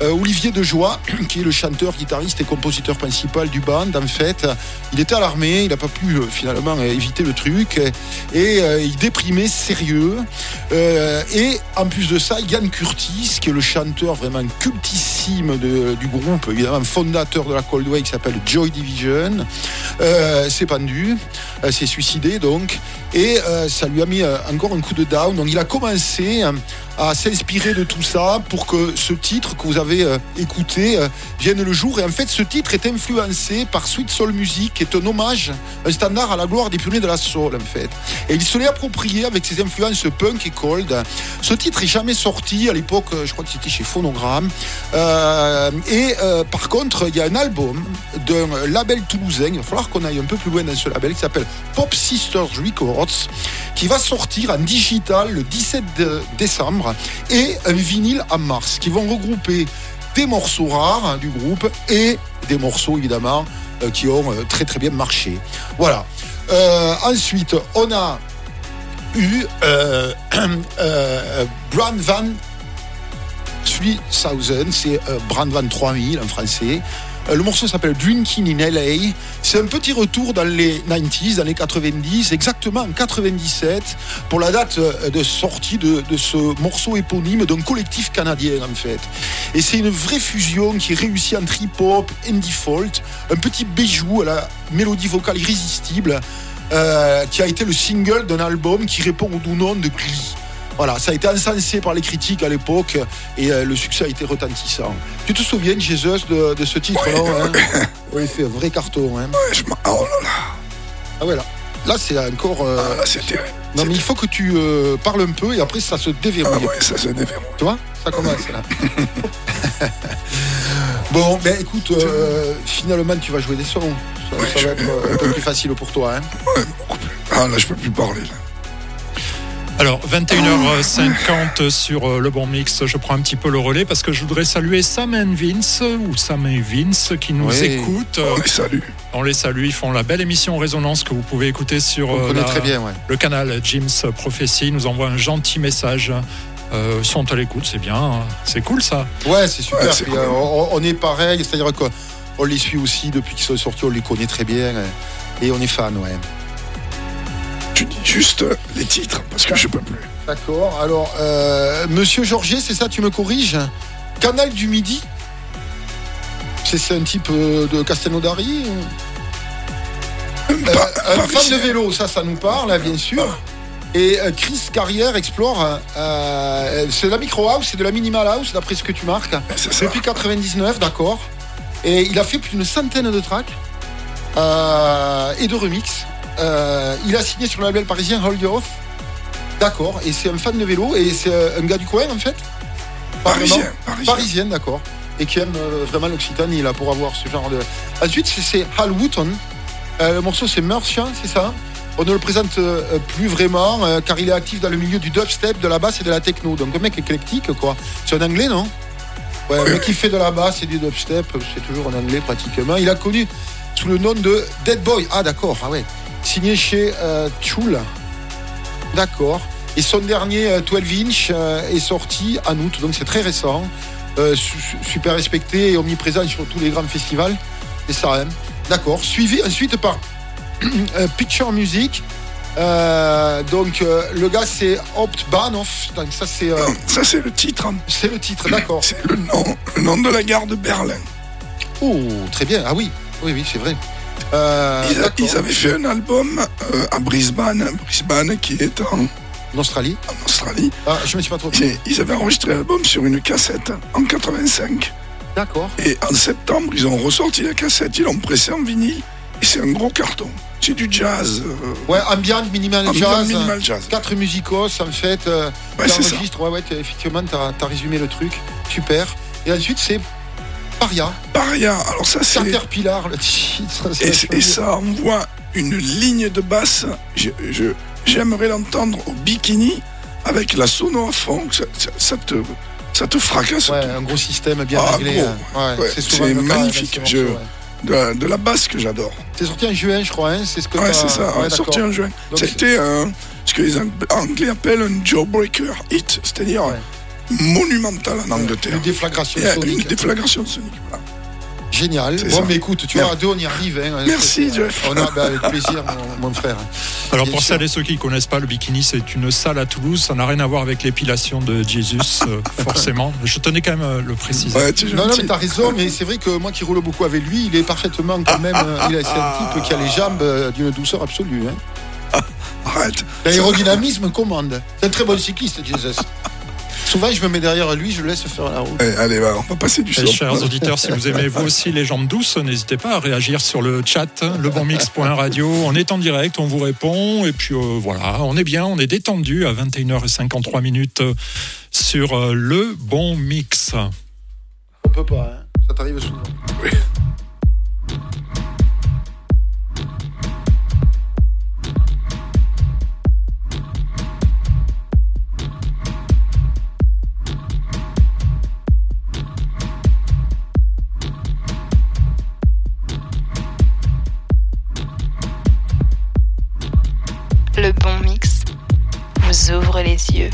Euh, Olivier Dejoie, qui est le chanteur, guitariste et compositeur principal du band, en fait, il était à l'armée, il n'a pas pu euh, finalement euh, éviter le truc, et il déprimait sérieux. Et en plus de ça, Yann Curtis, qui est le chanteur vraiment cultissime du groupe, évidemment fondateur de la Cold Wave, qui s'appelle Joy Division, s'est pendu, s'est suicidé donc, et euh, ça lui a mis euh, encore un coup de down. Donc il a commencé euh, à s'inspirer de tout ça pour que ce titre que vous avez euh, écouté euh, vienne le jour. Et en fait, ce titre est influencé par Sweet Soul Music, qui est un hommage, un standard à la gloire des pionniers de la soul, en fait. Et il se l'est approprié avec ses influences punk et cold. Ce titre est jamais sorti à l'époque, euh, je crois que c'était chez Phonogram. Euh, et euh, par contre, il y a un album d'un label toulousain, il va falloir qu'on aille un peu plus loin dans ce label, qui s'appelle Pop Sisters Records, qui va sortir en digital le 17 de- décembre, et un vinyle en mars, qui vont regrouper des morceaux rares hein, du groupe et des morceaux évidemment euh, qui ont euh, très très bien marché. Voilà. Euh, ensuite, on a eu Brand Van 3000, c'est Brand Van 3000 en français. Euh, Le morceau s'appelle Drinking in LA. C'est un petit retour dans les 90s, dans les 90, exactement en 97, pour la date euh, de sortie de, ce morceau éponyme d'un collectif canadien en fait. Et c'est une vraie fusion qui est réussie entre hip-hop, indie folk, un petit bijou à la mélodie vocale irrésistible, euh, qui a été le single d'un album qui répond au doux nom de Glee. Voilà, ça a été encensé par les critiques à l'époque et euh, le succès a été retentissant. Tu te souviens, Jesus, de, de ce titre non hein Oui, il fait un vrai carton. Hein. Ouais, je m'en- oh là là. Ah ouais, là, là c'est encore. euh, Ah, là, c'est terrible. non, mais il faut que tu euh, parles un peu et après ça se Ah déverrouille. ouais, ça se déverrouille. Tu vois Ça commence là. bon, ben écoute, euh, finalement tu vas jouer des sons. Ça, Ouais, ça je- va être euh, un peu plus facile pour toi. Hein. Ouais, beaucoup plus. Ah là, je peux plus parler. Là. Alors, 21h50 sur euh, le bon mix, je prends un petit peu le relais parce que je voudrais saluer Sam and Vince, ou Sam et Vince, qui nous Oui. écoutent. On les salue. On les salue, ils font la belle émission Résonance que vous pouvez écouter sur On euh, la- très bien, ouais. le canal Jim's Prophecy. Ils nous envoie un gentil message. Euh, ils sont à l'écoute, c'est bien, hein. c'est cool ça. Ouais, c'est super. Ouais, c'est Puis, cool. euh, on, on est pareil, c'est-à-dire qu'on on les suit aussi depuis qu'ils sont sortis, on les connaît très bien et on est fan, ouais. Tu dis juste euh, les titres, parce que je peux plus. D'accord. Alors, euh, Monsieur Georget, c'est ça, tu me corriges? Canal du Midi? C'est un type euh, de Castelnaudary Euh, Un fan de vélo, ça, ça nous parle, hein, bien sûr. Et Chris Carrière explore. euh, c'est de la micro house, c'est de la minimal house, d'après ce que tu marques. C'est ça. Depuis 99, d'accord. Et il a fait plus d'une centaine de tracks euh, et de remix. Euh, il a signé sur le label parisien Hold Off. D'accord. Et c'est un fan de vélo et c'est un gars du coin en fait. Parisien, vraiment. parisien. Parisienne, d'accord. Et qui aime euh, vraiment l'Occitanie là pour avoir ce genre de. Ensuite, c'est- Hal Wooton. Euh, le morceau c'est Merchant, c'est ça on ne le présente plus vraiment car il est actif dans le milieu du dubstep, de la basse et de la techno. Donc un mec éclectique quoi. C'est un anglais non Ouais, mec qui fait de la basse et du dubstep, c'est toujours un anglais pratiquement. Il a connu sous le nom de Dead Boy. Ah d'accord, ah ouais. Signé chez euh. D'accord. Et son dernier euh, 12 inch euh, est sorti en août, donc c'est très récent. Euh, su- su- super respecté et omniprésent sur tous les grands festivals. Et ça, hein. D'accord. Suivi ensuite par euh, Picture Music. Euh, donc euh, le gars c'est Opt Bahnhof. Donc ça c'est euh, Ça, c'est le titre. hein. c'est le titre, d'accord. C'est le nom, le nom de la gare de Berlin. Oh, très bien. Ah oui, oui, oui, c'est vrai. Euh, Ils, a- d'accord. ils avaient fait un album euh, à Brisbane, Brisbane qui est en, En Australie. en Australie. Ah, je me suis pas trop. Et ils avaient enregistré l'album sur une cassette en 85. D'accord. Et en septembre, ils ont ressorti la cassette, ils l'ont pressé en vinyle. Et c'est un gros carton. C'est du jazz. euh, Ouais, ambient, minimal Ambient, jazz. minimal jazz. Quatre musicos en fait. Euh, Ouais, c'est ça. Ouais, ouais, effectivement, t'as as résumé le truc. Super. Et ensuite c'est Paria. Paria. Alors ça, c'est... Caterpillar, le titre. Et, et ça envoie une ligne de basse. Je- je- J'aimerais l'entendre au bikini avec la sono à fond. Ça, ça- ça te, ça te fracasse. Ouais, un gros système bien Ah, réglé. hein. Ouais, Ouais, c'est magnifique. Je-. De, la- de la basse que j'adore. C'est sorti en juin, je crois. Hein, c'est ce que Ouais, c'est ça. ouais, sorti en juin. C'était ce que les Ang- Anglais appellent un jawbreaker hit, c'est-à-dire Ouais. monumental en Angleterre. Une déflagration euh, sonique. Une déflagration sonique. voilà. Génial. Bon, ça. mais écoute, tu vois, à deux, on y arrive. hein. Merci, Jeff. On a, bah, avec plaisir, mon, mon frère. Alors Bien pour sûr. celles et ceux qui ne connaissent pas, le bikini, c'est une salle à Toulouse. Ça n'a rien à voir avec l'épilation de Jesus, euh, forcément. Je tenais quand même à le préciser. Ouais, Non, non, mais t'as raison, mais c'est vrai que moi qui roule beaucoup avec lui, il est parfaitement quand même. euh, il est- C'est un type qui a les jambes euh, d'une douceur absolue. Hein. Arrête. L'aérodynamisme commande. C'est un très bon cycliste, Jesus. Souvent, je me mets derrière lui, je le laisse faire la route. Allez, allez, va, on va passer du Et son. chers auditeurs, si vous aimez vous aussi les jambes douces, n'hésitez pas à réagir sur le chat, lebonmix.radio. On est en direct, on vous répond. Et puis euh, voilà, on est bien, on est détendu à 21h53 minutes euh, sur euh, le bon mix. On peut pas, hein. ça t'arrive souvent. Le ouvre les yeux.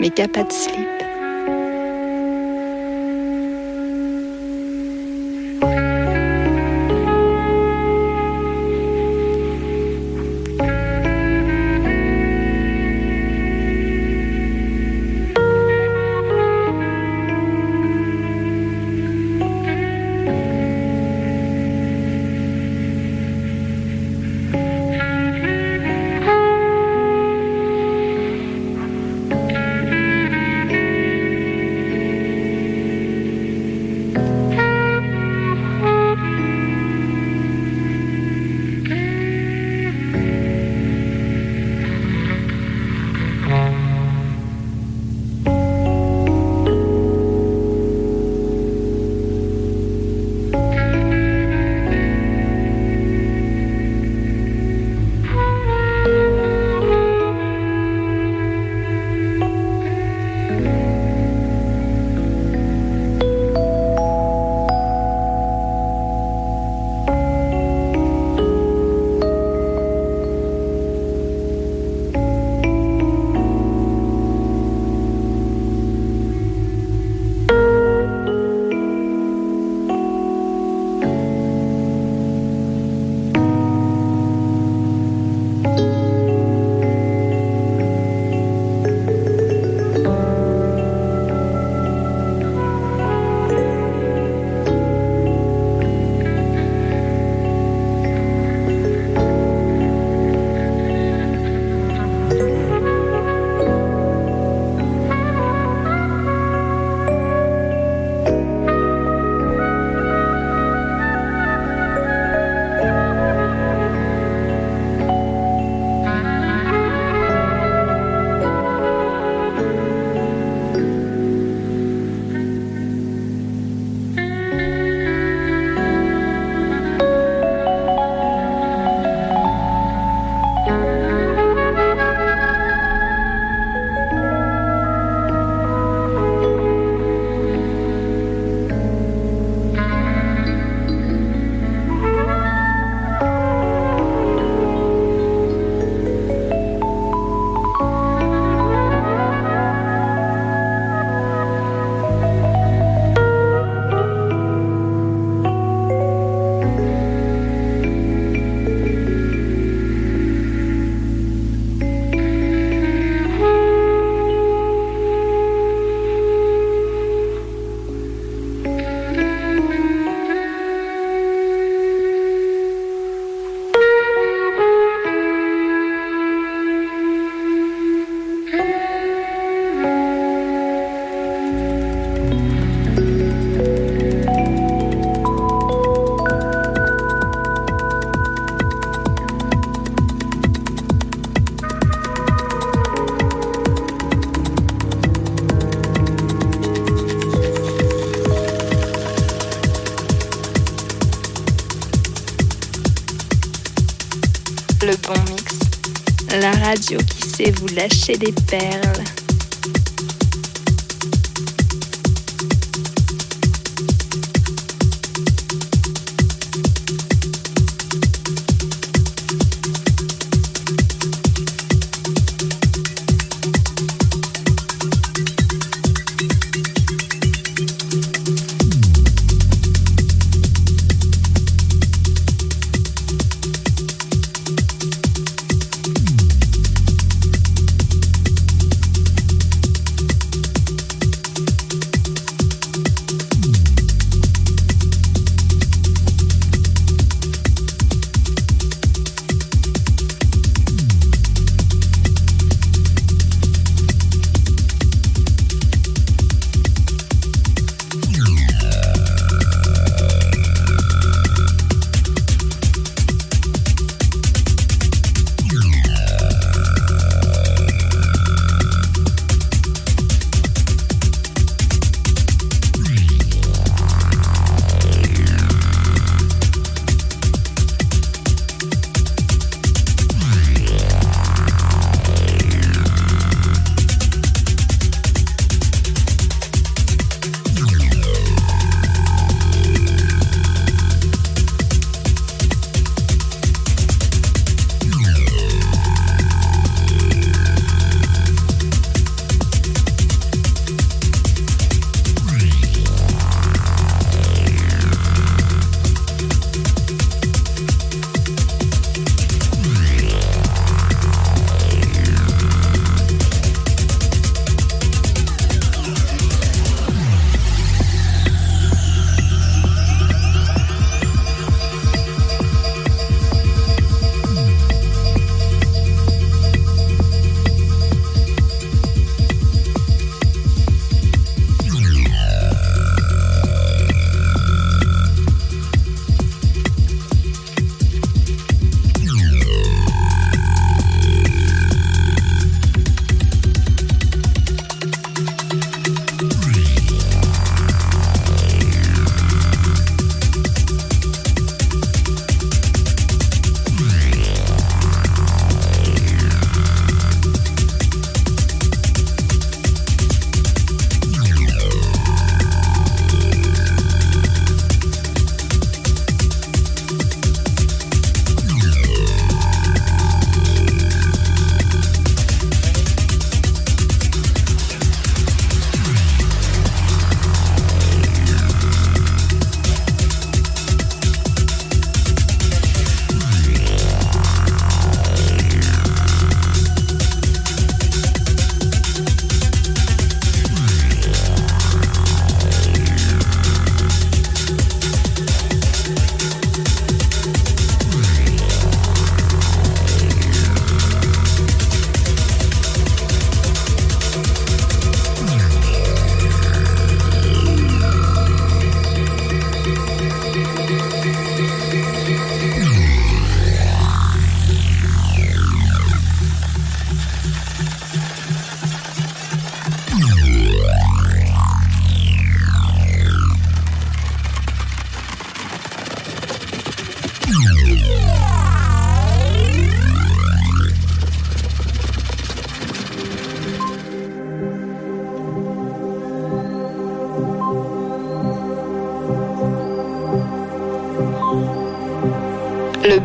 Mais pas de slip. Radio qui sait vous lâcher des perles.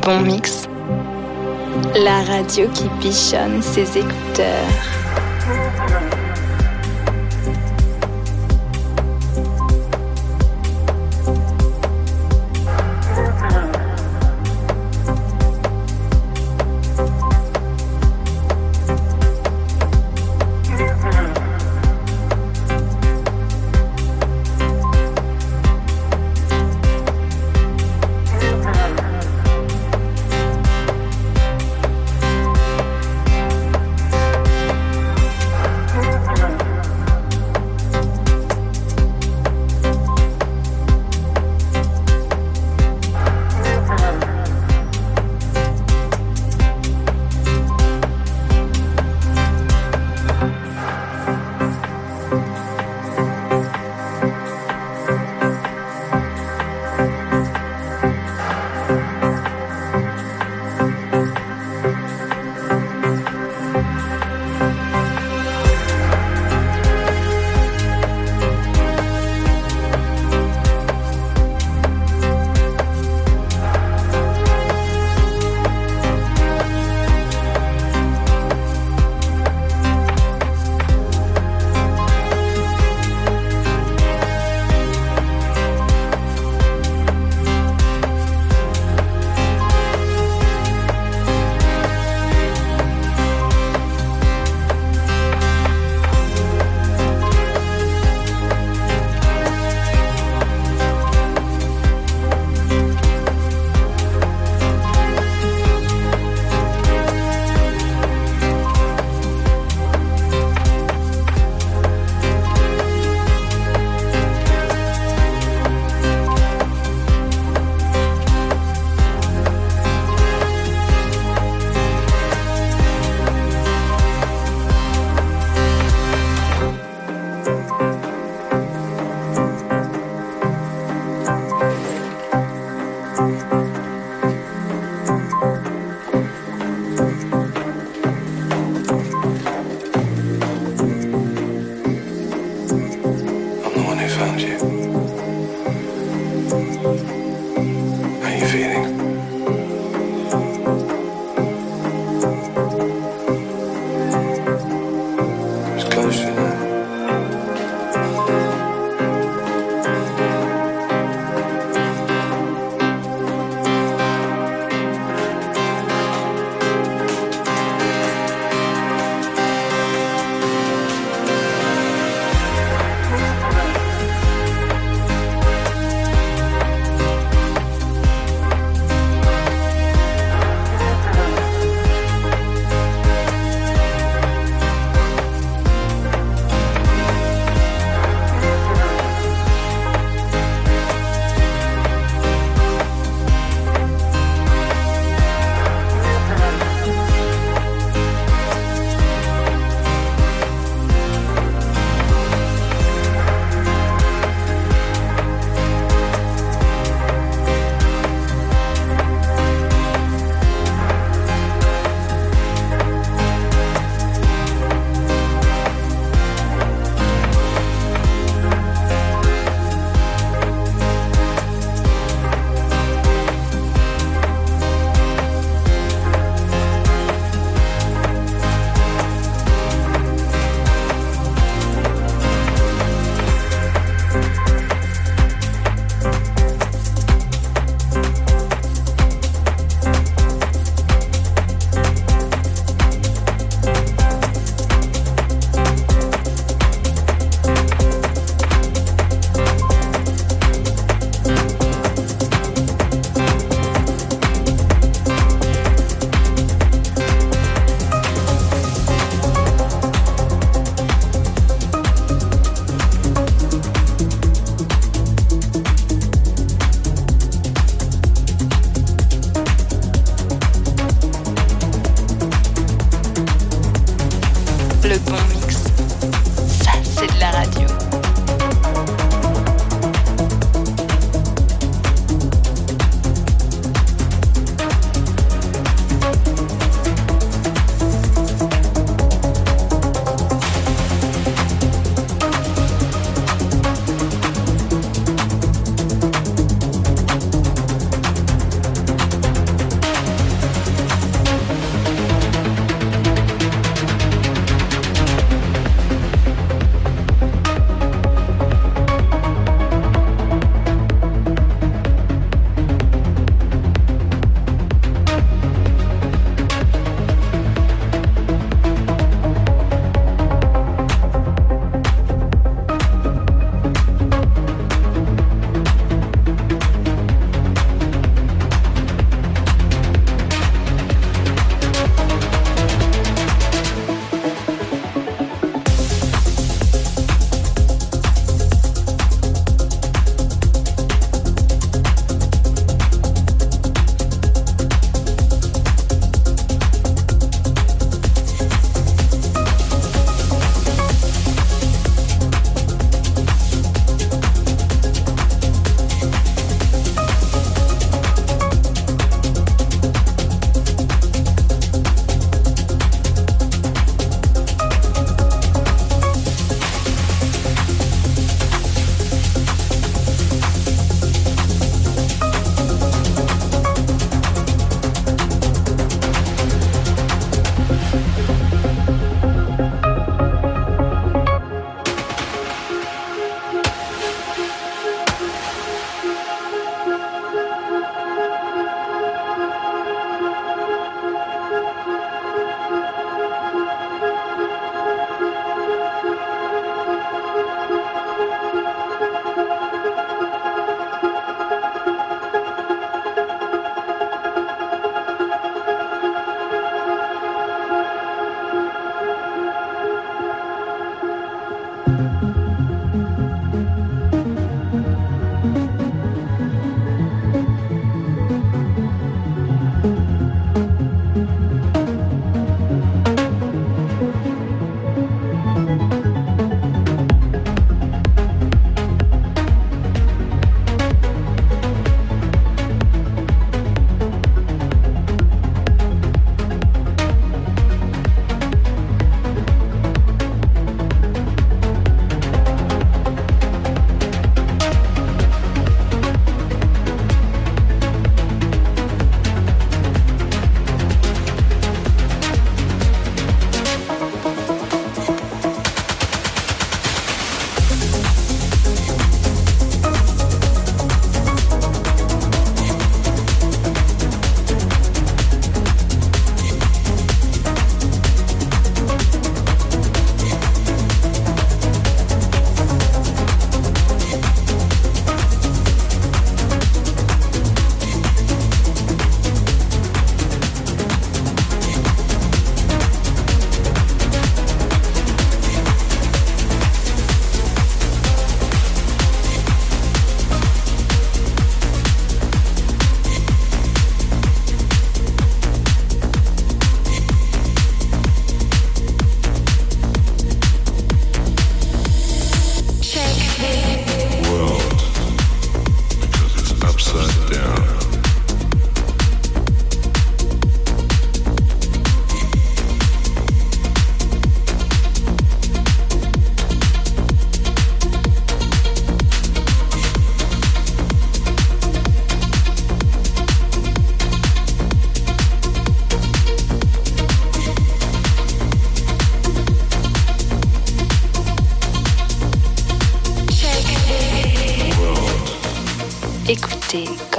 Bon mix. La radio qui bichonne ses écouteurs.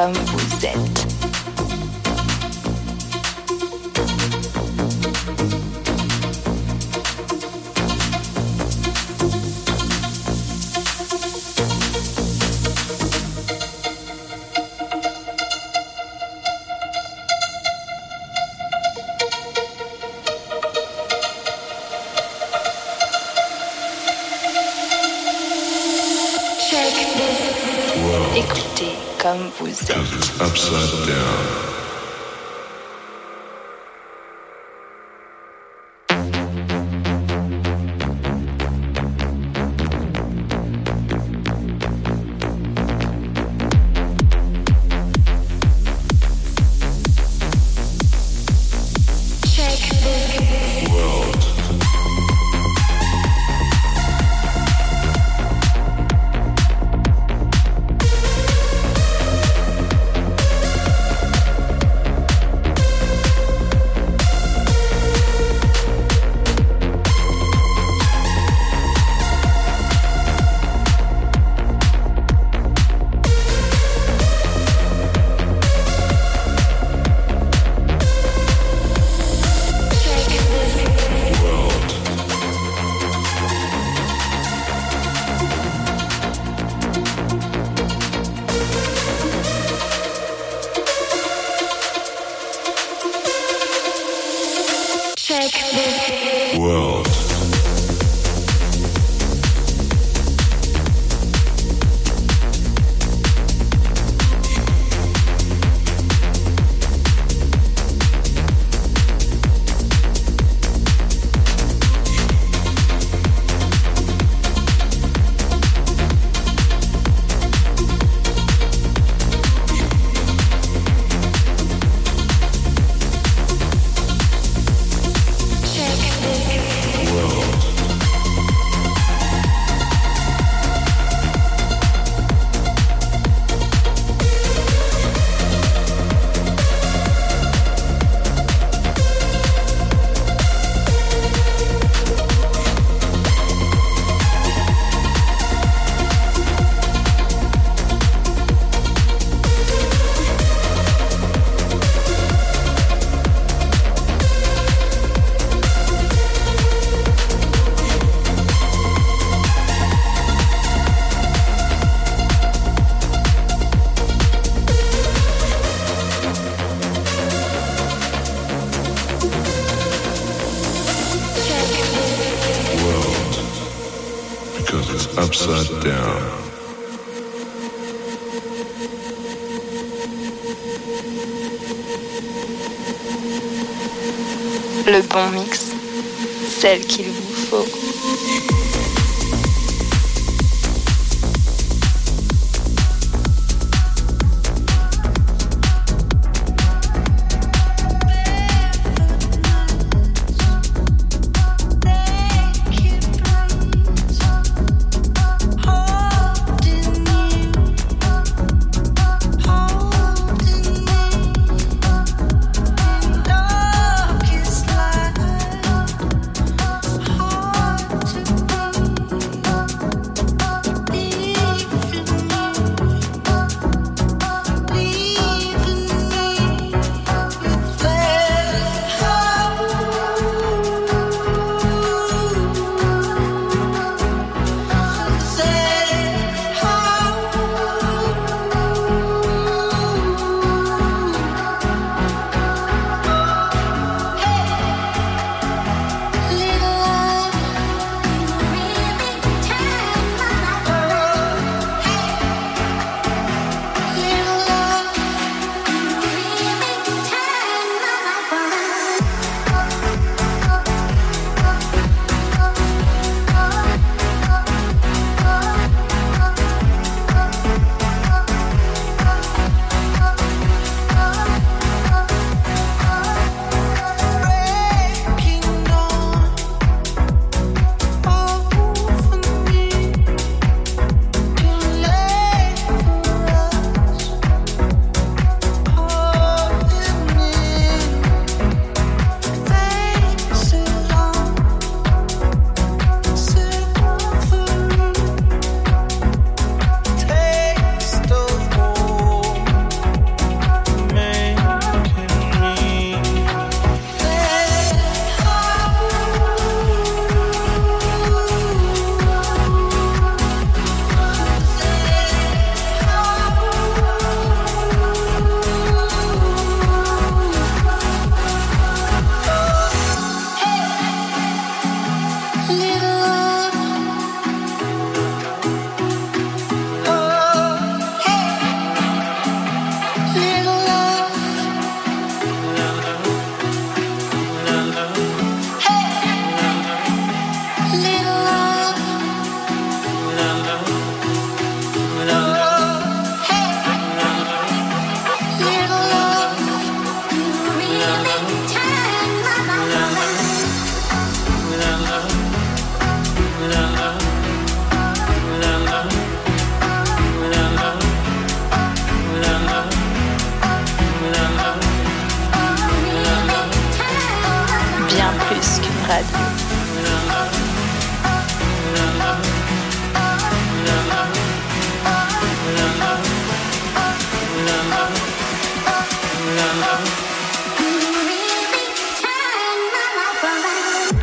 Comme vous êtes.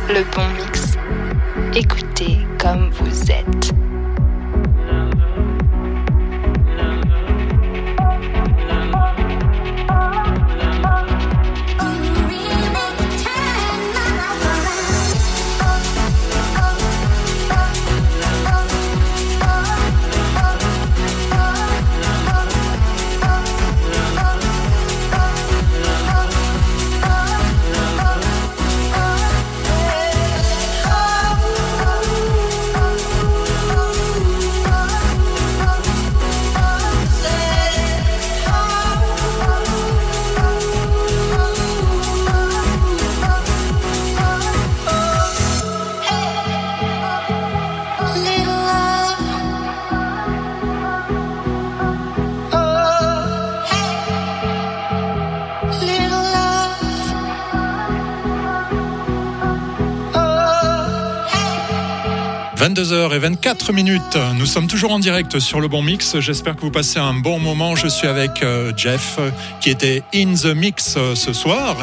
Le bon mix. Écoutez comme vous êtes. – 22h24 minutes. Nous sommes toujours en direct sur le bon mix. J'espère que vous passez un bon moment. Je suis avec euh, Jeff euh, qui était in the mix euh, ce soir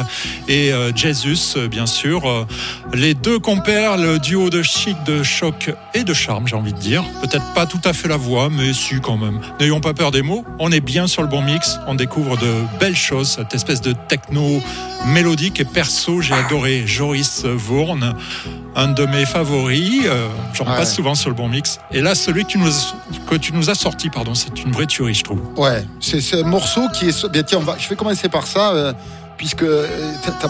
et Jesus bien sûr. Les deux compères, le duo de chic, de choc et de charme, j'ai envie de dire. Peut-être pas tout à fait la voix, mais si quand même. N'ayons pas peur des mots. On est bien sur le bon mix. On découvre de belles choses. Cette espèce de techno mélodique et perso, j'ai adoré Joris Vourne, un de mes favoris. Ouais. passe souvent sur le bon mix. Et là, celui que tu nous, que tu nous as sorti, pardon, c'est une vraie tuerie, je trouve. Ouais, c'est un morceau qui est. Bien, tiens, on va, je vais commencer par ça, euh, puisque euh,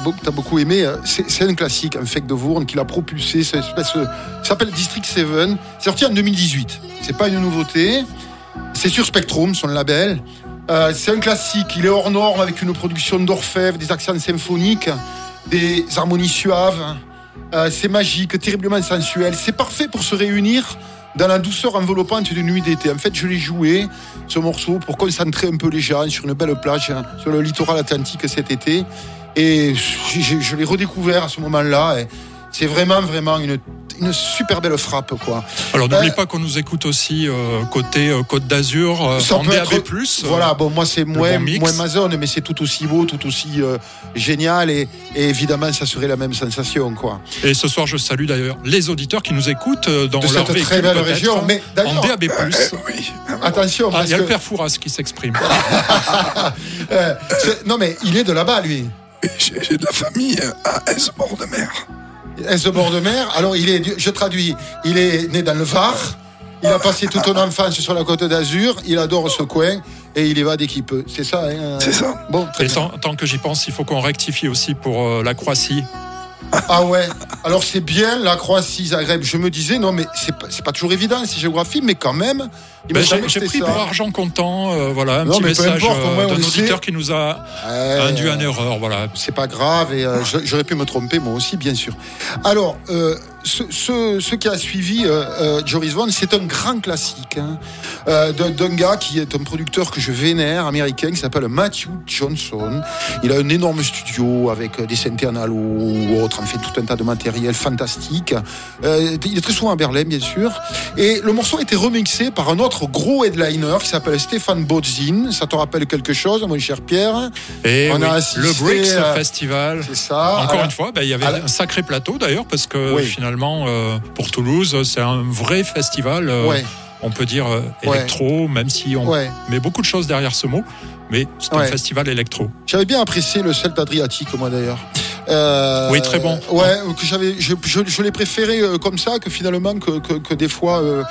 beau- t'as beaucoup aimé. euh, C'est un classique, un fake de Vourne qui l'a propulsé. Espèce, ça s'appelle District 7. C'est sorti en 2018. C'est pas une nouveauté. C'est sur Spectrum, son label. Euh, c'est un classique. Il est hors norme avec une production d'orfèvre, des accents symphoniques, des harmonies suaves. Euh, c'est magique, terriblement sensuel. C'est parfait pour se réunir dans la douceur enveloppante d'une nuit d'été. En fait, je l'ai joué, ce morceau, pour concentrer un peu les gens sur une belle plage, hein, sur le littoral atlantique cet été. Et je, l'ai redécouvert à ce moment-là. C'est vraiment, vraiment une, une super belle frappe, quoi. Alors n'oublie Euh, pas qu'on nous écoute aussi euh, côté euh, Côte d'Azur, euh, en DAB+. être- euh, Voilà, bon, moi c'est moins, bon moins ma zone, mais c'est tout aussi beau, tout aussi euh, génial, et, et évidemment, ça serait la même sensation, quoi. Et ce soir, je salue d'ailleurs les auditeurs qui nous écoutent euh, dans De leur cette véhicule, très belle région, mais en d'ailleurs- DAB+. oui. Attention, Ah, parce il y a que le père Fouras qui s'exprime. non, mais il est de là-bas, lui. J'ai j'ai de la famille à Esbord de mer. Est de bord de mer. Alors, il est, je traduis, il est né dans le Var. Il a passé toute son enfance sur la côte d'Azur. Il adore ce coin et il y va dès qu'il peut. C'est ça, hein C'est ça. Bon, très Et bien. tant, tant que j'y pense, il faut qu'on rectifie aussi pour euh, la Croatie. Ah ouais. Alors c'est bien la Croatie Zagreb. Je me disais non mais c'est pas, pas toujours évident ces géographies, mais quand même. Ben, me j'ai pris ça. pour argent comptant, euh, voilà, un Non, petit message euh, d'un auditeur qui nous a Ouais, induit en erreur, voilà. C'est pas grave et euh, j'aurais pu me tromper moi aussi, bien sûr. Alors, euh, ce, ce, ce qui a suivi euh, euh, Joris Vaughan, c'est un grand classique hein, euh, d'un gars qui est un producteur que je vénère, américain, qui s'appelle Matthew Johnson. Il a un énorme studio avec euh, des synthés ou autres, en fait tout un tas de matériel fantastique. Euh, il est très souvent à Berlin, bien sûr. Et le morceau a été remixé par un autre gros headliner qui s'appelle Stéphane Bodzin. Ça te rappelle quelque chose, mon cher Pierre? Et On a assisté le Bricks Festival. C'est ça. Encore une fois, ben, il y avait la- un sacré plateau d'ailleurs, parce que Oui. finalement, euh, pour Toulouse, c'est un vrai festival, euh, Ouais. on peut dire euh, Ouais. électro, même si on Ouais. met beaucoup de choses derrière ce mot, mais c'est un festival électro. J'avais bien apprécié le Celte Adriatique, moi d'ailleurs. Euh, Oui, très bon. Ouais, que j'avais, je, je, je l'ai préféré euh, comme ça que finalement que, que, que des fois, euh,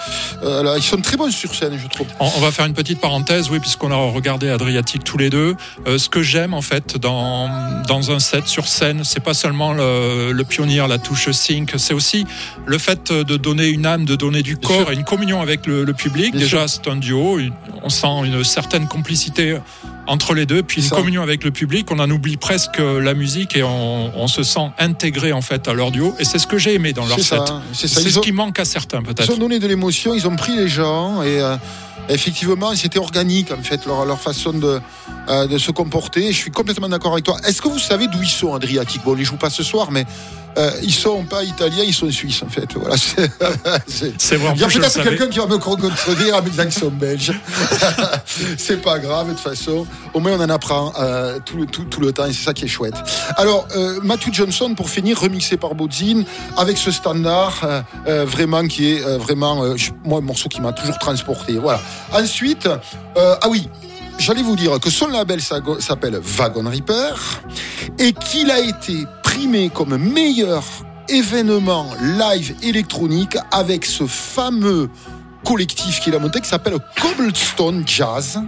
euh, ils sont très bons sur scène, je trouve. On, on va faire une petite parenthèse, oui, puisqu'on a regardé Adriatique tous les deux. Ce que j'aime en fait dans dans un set sur scène, c'est pas seulement le, le pionnier, la touche sync, c'est aussi le fait de donner une âme, de donner du corps sûr. et une communion avec le, le public. Bien Déjà, c'est un duo. une- on sent une certaine complicité entre les deux, puis une Ça. communion avec le public. On en oublie presque la musique et on, on se sent intégré en fait à leur duo. Et c'est ce que j'ai aimé dans leur set. ça, c'est ça. C'est Ils ce ont- qui manque à certains Ils peut-être. ont donné de l'émotion, ils ont pris les gens et, euh, Effectivement, c'était organique en fait leur, leur façon de, euh, de se comporter. Je suis complètement d'accord avec toi. Est-ce que vous savez d'où ils sont, Adriatique? Bon, on les joue pas ce soir, mais euh, ils sont pas italiens, ils sont suisses en fait. Voilà. C'est- vrai, Il y a peut-être quelqu'un qui va me contredire en me disant qu'ils sont belges. c'est pas grave de toute façon. Au moins on en apprend euh, tout, le, tout, tout le temps et c'est ça qui est chouette. Alors euh, Matthew Johnson pour finir remixé par Bodzin avec ce standard vraiment qui est vraiment moi un morceau qui m'a toujours transporté. Voilà. Ensuite euh, ah oui. J'allais vous dire que son label s'appelle Wagon Reaper et qu'il a été primé comme meilleur événement live électronique avec ce fameux collectif qu'il a monté qui s'appelle Cobblestone Jazz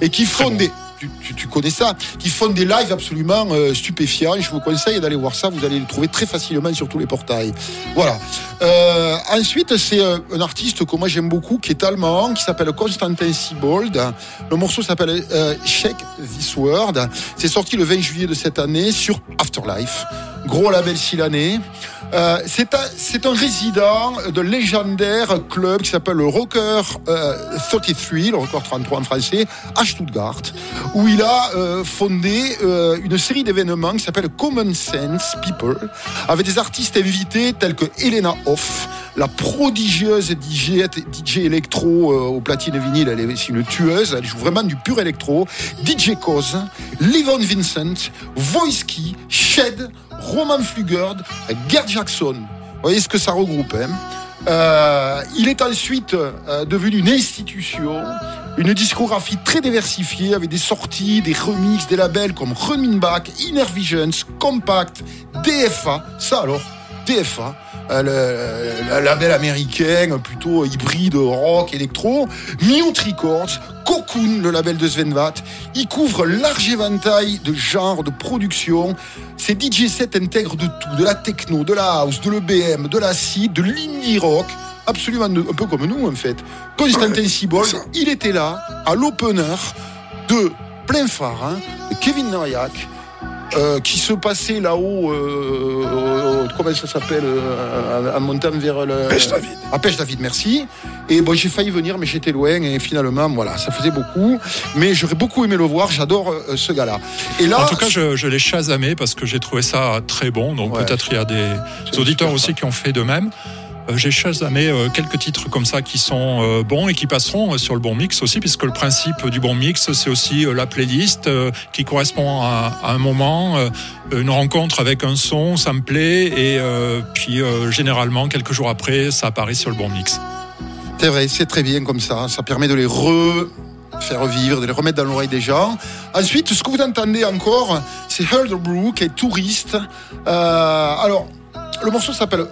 et qui font des tu, tu- tu connais ça, qui font des lives absolument euh, stupéfiants. Je vous conseille d'aller voir ça. Vous allez le trouver très facilement sur tous les portails. Voilà. Euh, ensuite, c'est euh, un artiste que moi j'aime beaucoup, qui est allemand, qui s'appelle Constantin Siebold. Le morceau s'appelle euh, Shake This World. C'est sorti le 20 juillet de cette année sur Afterlife. Gros label l'année. Euh, c'est un, résident de légendaire club qui s'appelle le Rocker euh, 33, le Rocker 33 en français, à Stuttgart, où il a euh, fondé euh, une série d'événements qui s'appelle Common Sense People, avec des artistes invités tels que Elena Hoff, la prodigieuse DJ, électro euh, au platine vinyle, elle est une tueuse, elle joue vraiment du pur électro, DJ Cause, Livon Vincent, Voiski, Shed, Roman Flugerd, Gerd Jackson. Vous voyez ce que ça regroupe. Hein Euh, il est ensuite euh, devenu une institution, une discographie très diversifiée avec des sorties, des remixes, des labels comme Running Back, Inner Visions, Compact, DFA. Ça alors, DFA. Euh, le, le label américain plutôt hybride rock électro. Mute Records Cocoon le label de Sven Vath il couvre large éventail de genres de production. Ces DJ sets intègrent de tout de la techno de la house de l'EBM de la seed de l'indie rock. Absolument un peu comme nous en fait. Constantin Siebold il était là à l'opener de plein phare hein, de Kevin Nariak euh, qui se passait là-haut, euh, euh, comment ça s'appelle, euh, en montant vers le... Pêche David. À Pêche David, merci. Et bon, j'ai failli venir, mais j'étais loin, et finalement, voilà, ça faisait beaucoup. Mais j'aurais beaucoup aimé le voir, j'adore euh, ce gars-là. Et là, En tout cas, je, je l'ai chasamé parce que j'ai trouvé ça très bon. Donc Ouais. peut-être il y a des auditeurs aussi qui ont fait de même. Euh, J'ai chasamé euh, quelques titres comme ça qui sont euh, bons et qui passeront sur le bon mix aussi, puisque le principe du bon mix, c'est aussi la playlist qui correspond à, un moment, une rencontre avec un son, ça me plaît, et puis généralement, quelques jours après, ça apparaît sur le bon mix. c'est vrai, c'est très bien comme ça. Ça permet de les re faire vivre, de les remettre dans l'oreille des gens. Ensuite, ce que vous entendez encore, c'est Hulderbrook, qui est touriste. Alors, le morceau s'appelle.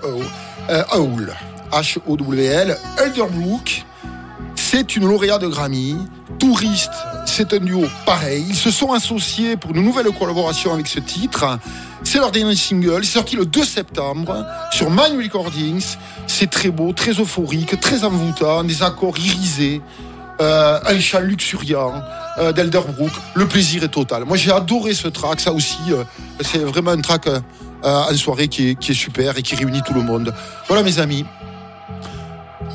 Euh, Howl. H-O-W-L. Hulderbrook, c'est une lauréate de Grammy. Touriste, c'est un duo pareil. Ils se sont associés pour une nouvelle collaboration avec ce titre. C'est leur dernier single. C'est sorti le 2 septembre sur Mind Recordings. C'est très beau, très euphorique, très envoûtant, des accords irisés, euh, un chant luxuriant euh, d'Elderbrook. Le plaisir est total. Moi, j'ai adoré ce track. Ça aussi, c'est vraiment un track euh, euh, en soirée qui est, qui est super et qui réunit tout le monde. Voilà, mes amis.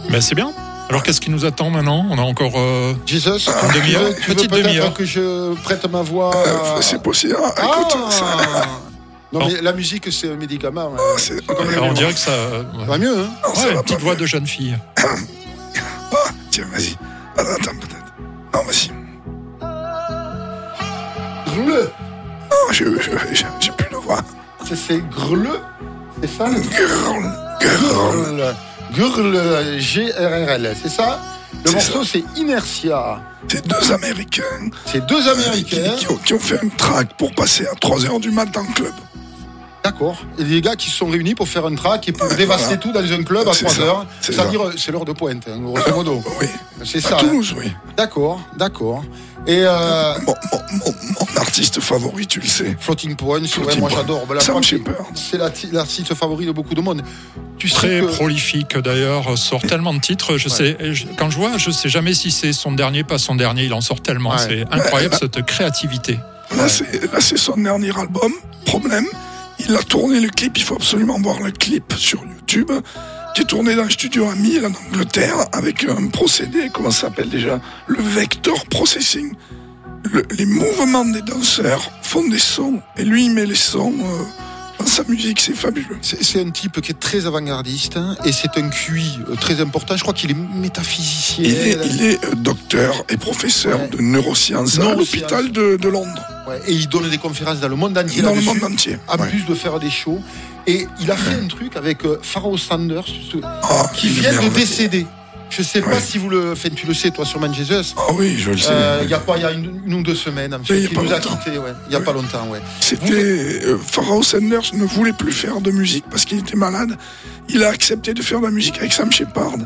Ben, c'est bien. Alors qu'est-ce qui nous attend maintenant? On a encore euh, Jesus, une tu veux, demi-heure, tu veux petite demi-heure. que je prête ma voix Euh, à- c'est possible. Ah, écoute, Ah ça- Non, mais la musique, c'est un médicament. hein. c'est- C'est comme le Alors, on dirait que ça. Ça va mieux, hein non, ça Ouais, va une petite voix mieux. de jeune fille. Ah, tiens, vas-y. Attends, attends, peut-être. Non, vas-y. Greleux. Non, je- je- je- j'ai plus de voix. C'est- greleux. C'est ça le girl. Gurl. Gurl, G-R-R-L, c'est ça? Le morceau, c'est Inertia. C'est deux Américains C'est deux qui, Américains. qui ont, qui ont fait un track pour passer à 3h du matin dans le club. D'accord. Et des gars qui se sont réunis pour faire un track et pour dévaster voilà. tout dans un club à C'est 3 ça, heures. c'est C'est-à-dire, euh, c'est l'heure de pointe, hein, grosso modo. Oui. C'est À ça. hein. Toulouse, oui. D'accord, d'accord. Et euh, Mon, mon- mon- mon artiste favori, tu le sais. Floating Points, ouais, moi Point. j'adore. Shepard. C'est la- l'artiste favori de beaucoup de monde. Tu sais Très que... prolifique d'ailleurs, sort tellement de titres. Je sais, je- quand je vois, je sais jamais si c'est son dernier, pas son dernier. Il en sort tellement. Ouais. C'est incroyable cette créativité. Là, c'est là, c'est son dernier album. Problème, il a tourné le clip. Il faut absolument voir le clip sur YouTube. qui est tourné dans le studio à Mill en Angleterre avec un procédé, comment ça s'appelle déjà Le vector processing. Le- les mouvements des danseurs font des sons et lui il met les sons euh, sa musique, c'est fabuleux. C'est un type qui est très avant-gardiste hein, et c'est un QI euh, très important. Je crois qu'il est métaphysicien. Il est, il est, euh, docteur et professeur Ouais. de neurosciences à l'hôpital de, de Londres. Ouais, et il donne des conférences dans le monde entier. Dans le monde entier. En ouais. plus de faire des shows. Et il a fait un truc avec euh, Pharaoh Sanders, Ah, qui vient de décéder. Je sais pas Ouais. si vous le. Enfin, tu le sais, toi, sur Man Jesus. Ah oui, je le sais. Euh, Il y a il y a une, une ou deux semaines, il pas nous a longtemps. quittés, ouais. Il y a Ouais. pas longtemps, ouais. C'était euh, Pharaoh Sanders ne voulait plus faire de musique parce qu'il était malade. Il a accepté de faire de la musique avec Sam Shepard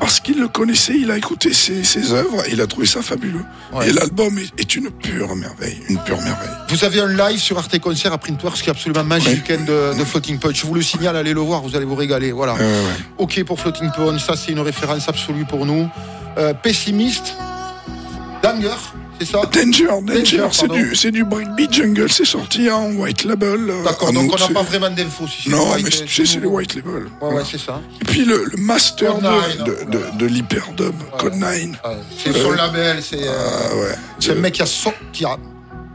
parce qu'il le connaissait, il a écouté ses, ses œuvres et il a trouvé ça fabuleux. Ouais. Et l'album est, est une pure merveille, une pure merveille. Vous avez un live sur Arte Concert à Printworks qui est absolument magique hein, de, de Floating Punch. Je vous le signale, allez le voir, vous allez vous régaler. Voilà. Ouais, ouais, ouais. Ok pour Floating Punch, ça c'est une référence absolue pour nous. Euh, pessimiste, Danger, c'est ça Danger, Danger, c'est du, c'est du breakbeat jungle, c'est sorti en white label. euh, D'accord, donc on n'a pas vraiment d'infos. Si Non, mais tu sais, c'est le nouveau. white label. Ouais, Voilà. ouais, c'est ça. Et puis le, le master Code de, Nine, de, hein, de, de l'hyperdub, Code 9. Ouais, c'est son Euh, label, c'est euh, Ah ouais. c'est un mec qui a, so- qui a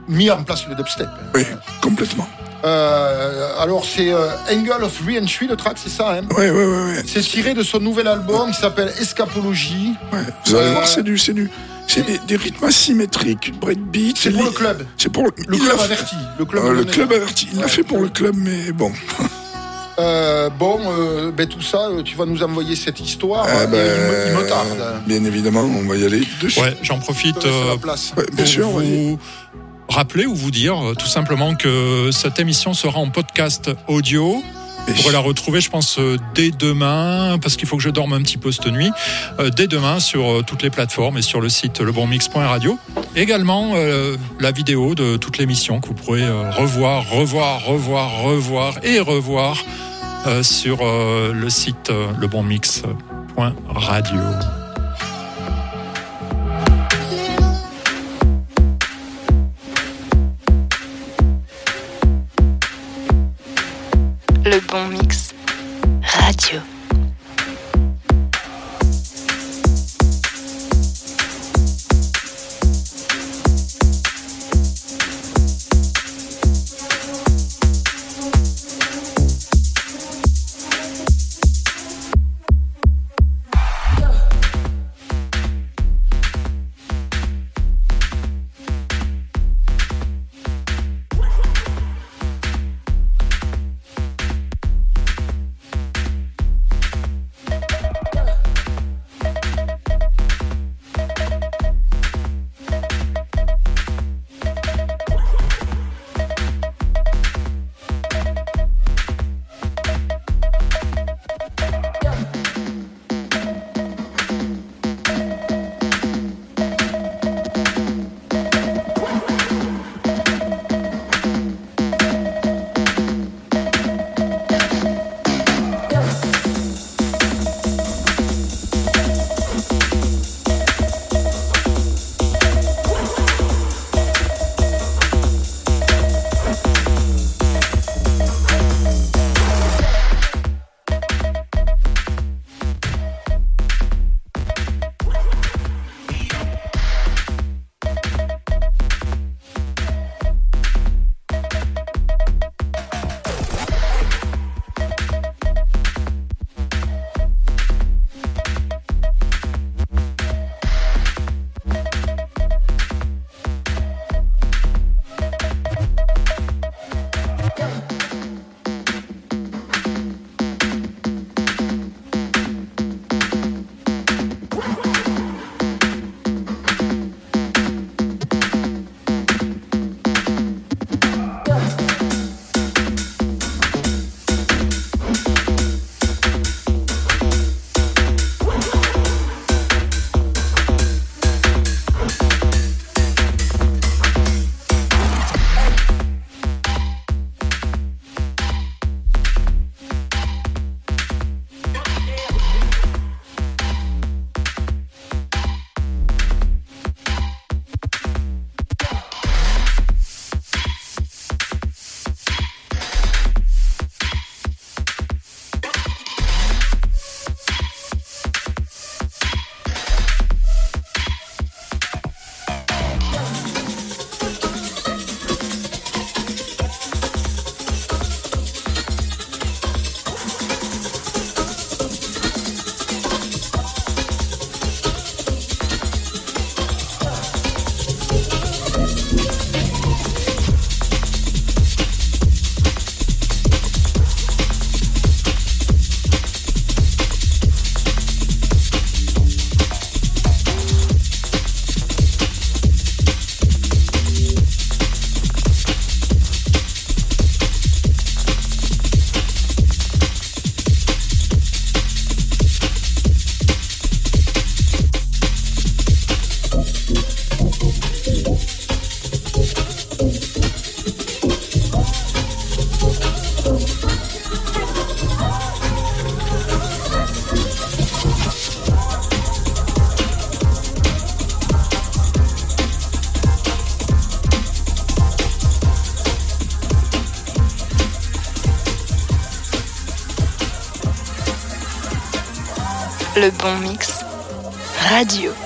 mis en place le dubstep. Oui, complètement. Euh, alors c'est euh, Angle of Re-Entry, le track, c'est ça. Hein? Ouais, ouais, ouais, ouais. c'est tiré de son nouvel album qui s'appelle Escapologie. Ouais. Vous allez Euh, voir, c'est du, c'est du, c'est des, des rythmes asymétriques, une breakbeat. C'est pour le club. C'est pour le, club averti. Le club, euh, le club averti. Il l'a fait pour le club, mais bon. Euh, bon, euh, ben, tout ça, euh, tu vas nous envoyer cette histoire. Ah, et ben, il, me, il me tarde. Bien évidemment, on va y aller de suite. Ouais, j'en profite Je te laisse euh, la place. Ouais, bien pour sûr, vous rappeler ou vous dire euh, tout simplement que cette émission sera en podcast audio. Vous pourrez la retrouver, je pense, euh, dès demain, parce qu'il faut que je dorme un petit peu cette nuit, euh, dès demain sur euh, toutes les plateformes et sur le site lebonmix.radio. Également, euh, la vidéo de toute l'émission que vous pourrez euh, revoir, revoir, revoir, revoir et revoir euh, sur le site lebonmix.radio. Le bon mix radio. Bon mix. Radio.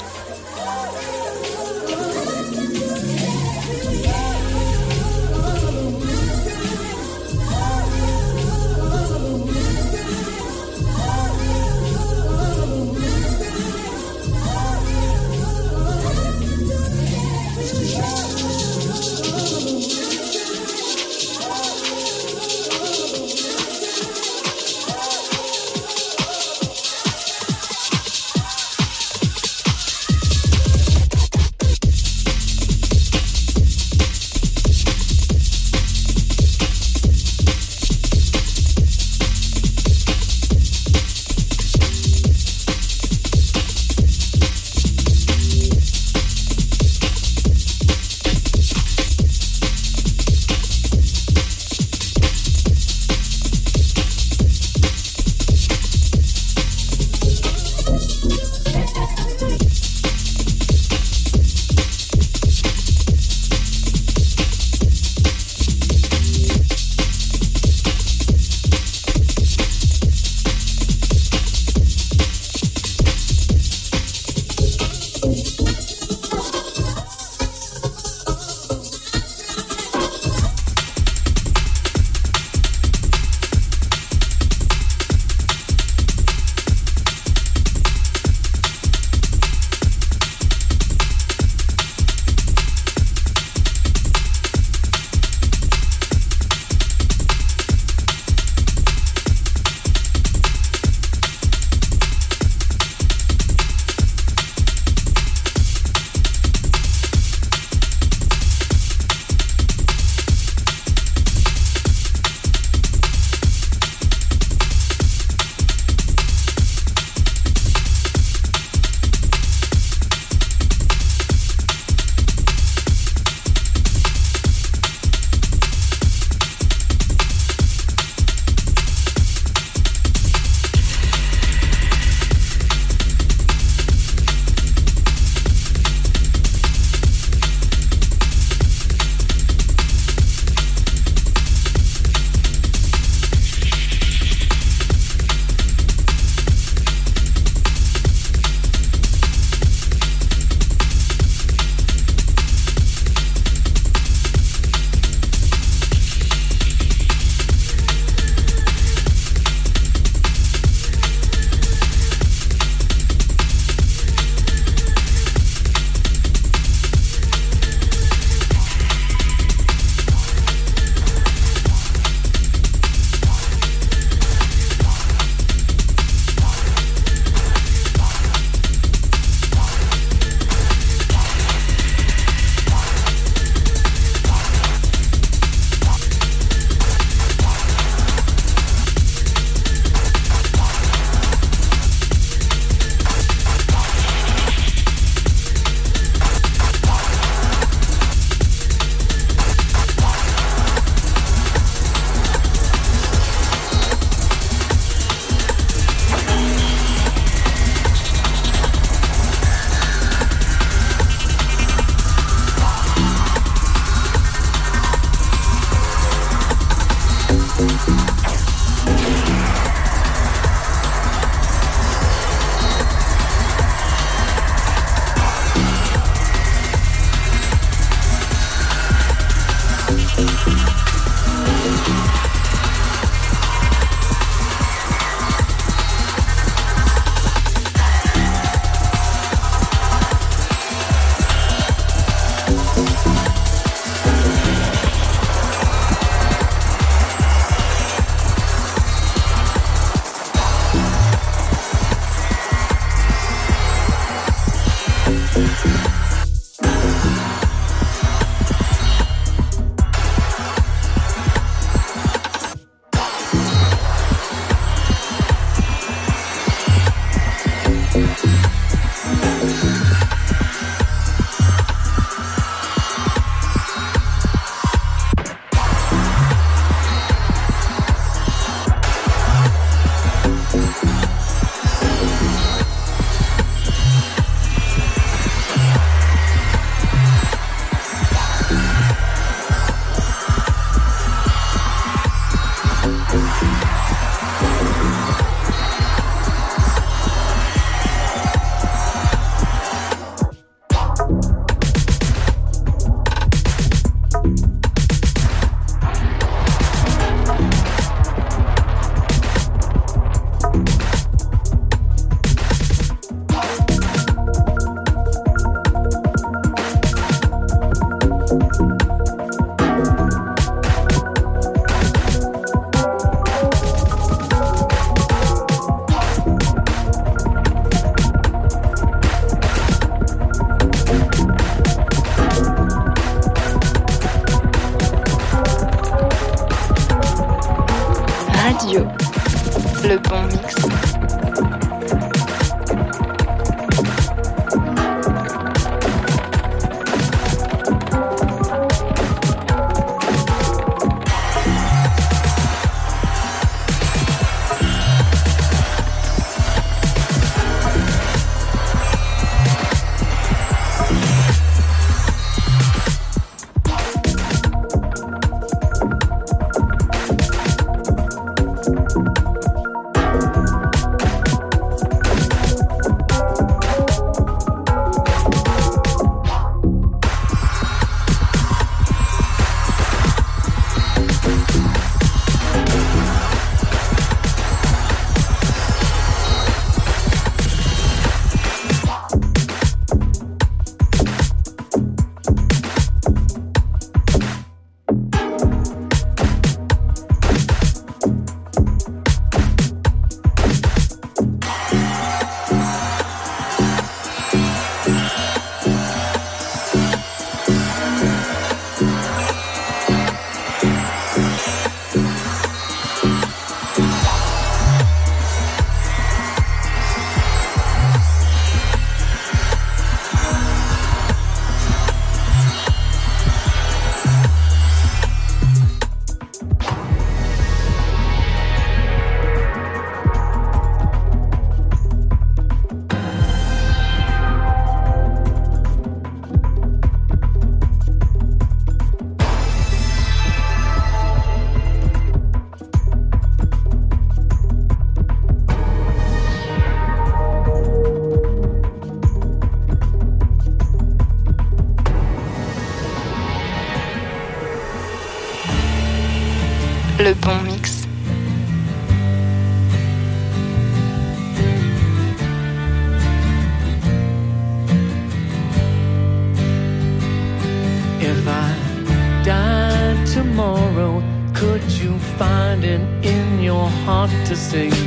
sing.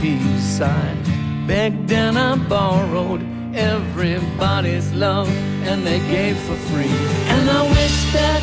peace sign. Begged and I borrowed everybody's love, and they gave for free. And I wish that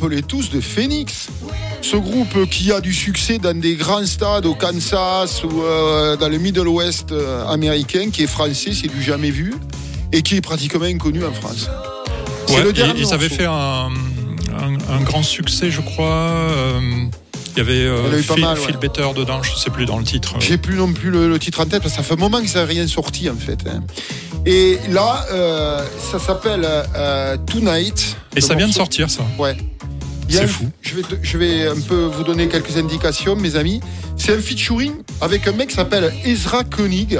rappelez tous de Phoenix ce groupe qui a du succès dans des grands stades au Kansas ou euh, dans le Middle West euh, américain, qui est français, c'est du jamais vu, et qui est pratiquement inconnu en France. C'est Ouais, le et- dernier ils avaient fait un, un- un grand succès, je crois. euh, il y avait euh, Phil, mal, ouais. Phil Better dedans, je sais plus dans le titre. J'ai plus non plus le, le titre en tête parce que ça fait un moment qu'ils n'avaient rien sorti en fait. hein. Et là, euh, ça s'appelle euh, Tonight. Et ça vient de sortir, ça. Ouais. C'est fou. Je vais, te- je vais un peu vous donner quelques indications, mes amis. C'est un featuring avec un mec qui s'appelle Ezra Koenig.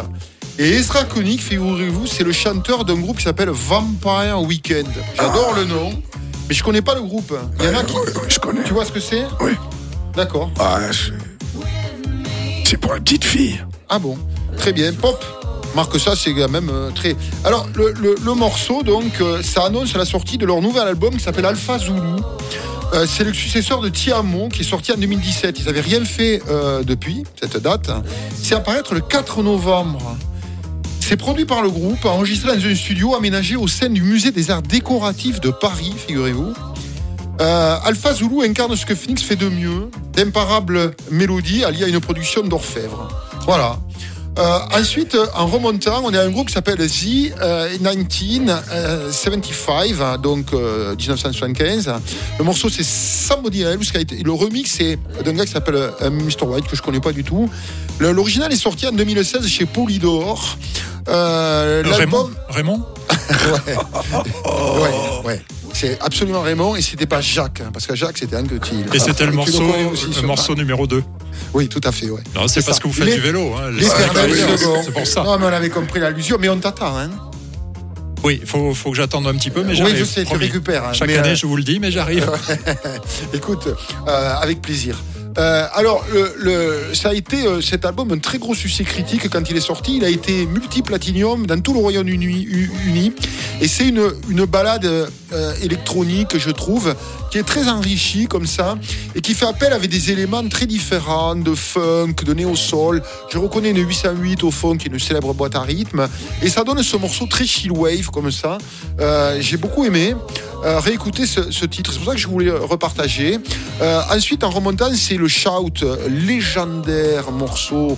Et Ezra Koenig, figurez-vous, c'est le chanteur d'un groupe qui s'appelle Vampire Weekend. J'adore le nom, mais je connais pas le groupe. Il y en a qui. je connais. Tu vois ce que c'est? Oui. D'accord. Ah, c'est- pour les petites filles. Ah bon Très bien. Pop Marque ça, c'est quand même euh, très. Alors, le, le- le morceau, donc, euh, ça annonce la sortie de leur nouvel album qui s'appelle Alpha Zulu. Euh, c'est le successeur de Tiamo qui est sorti en 2017. Ils n'avaient rien fait euh, depuis cette date. C'est apparaître le 4 novembre. C'est produit par le groupe, enregistré dans un studio aménagé au sein du musée des arts décoratifs de Paris, figurez-vous. Euh, Alpha Zulu incarne ce que Phoenix fait de mieux, d'imparables mélodies alliées à une production d'orfèvre. Voilà. Euh, ensuite, euh, en remontant, on a un groupe qui s'appelle The euh, 1975, donc euh, 1975. Le morceau c'est Somebody Else, le remix c'est d'un gars qui s'appelle euh, Mr. White, que je connais pas du tout. L'original est sorti en 2016 chez Polydor. Euh, Raymond. Raymond ouais. ouais, ouais. C'est absolument Raymond et c'était pas Jacques, hein, parce que Jacques c'était un petit. Et c'était le morceau, le numéro 2. Oui, tout à fait, ouais. Non, c'est parce ça. que vous faites Les- du vélo. Hein. C'est pour ça. Non, mais on avait compris l'allusion, mais on t'attend, hein. Oui, il faut, faut que j'attende un petit peu, mais Oui, je sais, tu récupères, hein, Chaque année, euh, je vous le dis, mais j'arrive. Écoute, euh, avec plaisir. Euh, alors, le, le- ça a été euh, cet album un très gros succès critique quand il est sorti. Il a été multiplatinium dans tout le Royaume-Uni. Uni, et c'est une, une balade euh, électronique, je trouve, qui est très enrichi comme ça et qui fait appel avec des éléments très différents de funk, de néo-soul. Je reconnais une 808 au fond qui est une célèbre boîte à rythme et ça donne ce morceau très chill wave comme ça. Euh, J'ai beaucoup aimé. Euh, réécouter ce, titre, c'est pour ça que je voulais repartager. Ensuite, en remontant, c'est le Shout, légendaire morceau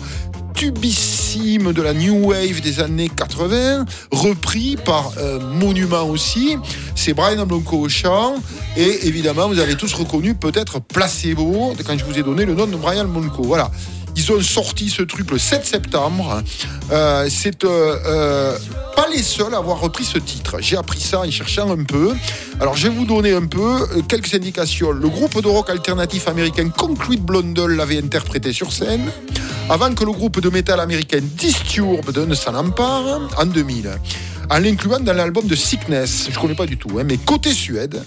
de la new wave des années 80, repris par euh, Monument aussi. C'est Brian Blanco au chant. Et évidemment, vous avez tous reconnu peut-être Placebo, quand je vous ai donné le nom de Brian Blanco. Voilà. Ils ont sorti ce truc le 7 septembre. Euh, c'est euh, euh, pas les seuls à avoir repris ce titre. J'ai appris ça en cherchant un peu. Alors je vais vous donner un peu euh, quelques indications. Le groupe de rock alternatif américain Concrete Blondel l'avait interprété sur scène avant que le groupe de métal américain Disturbed ne s'en empare en 2000, en l'incluant dans l'album de Sickness. Je connais pas du tout, hein, mais côté Suède,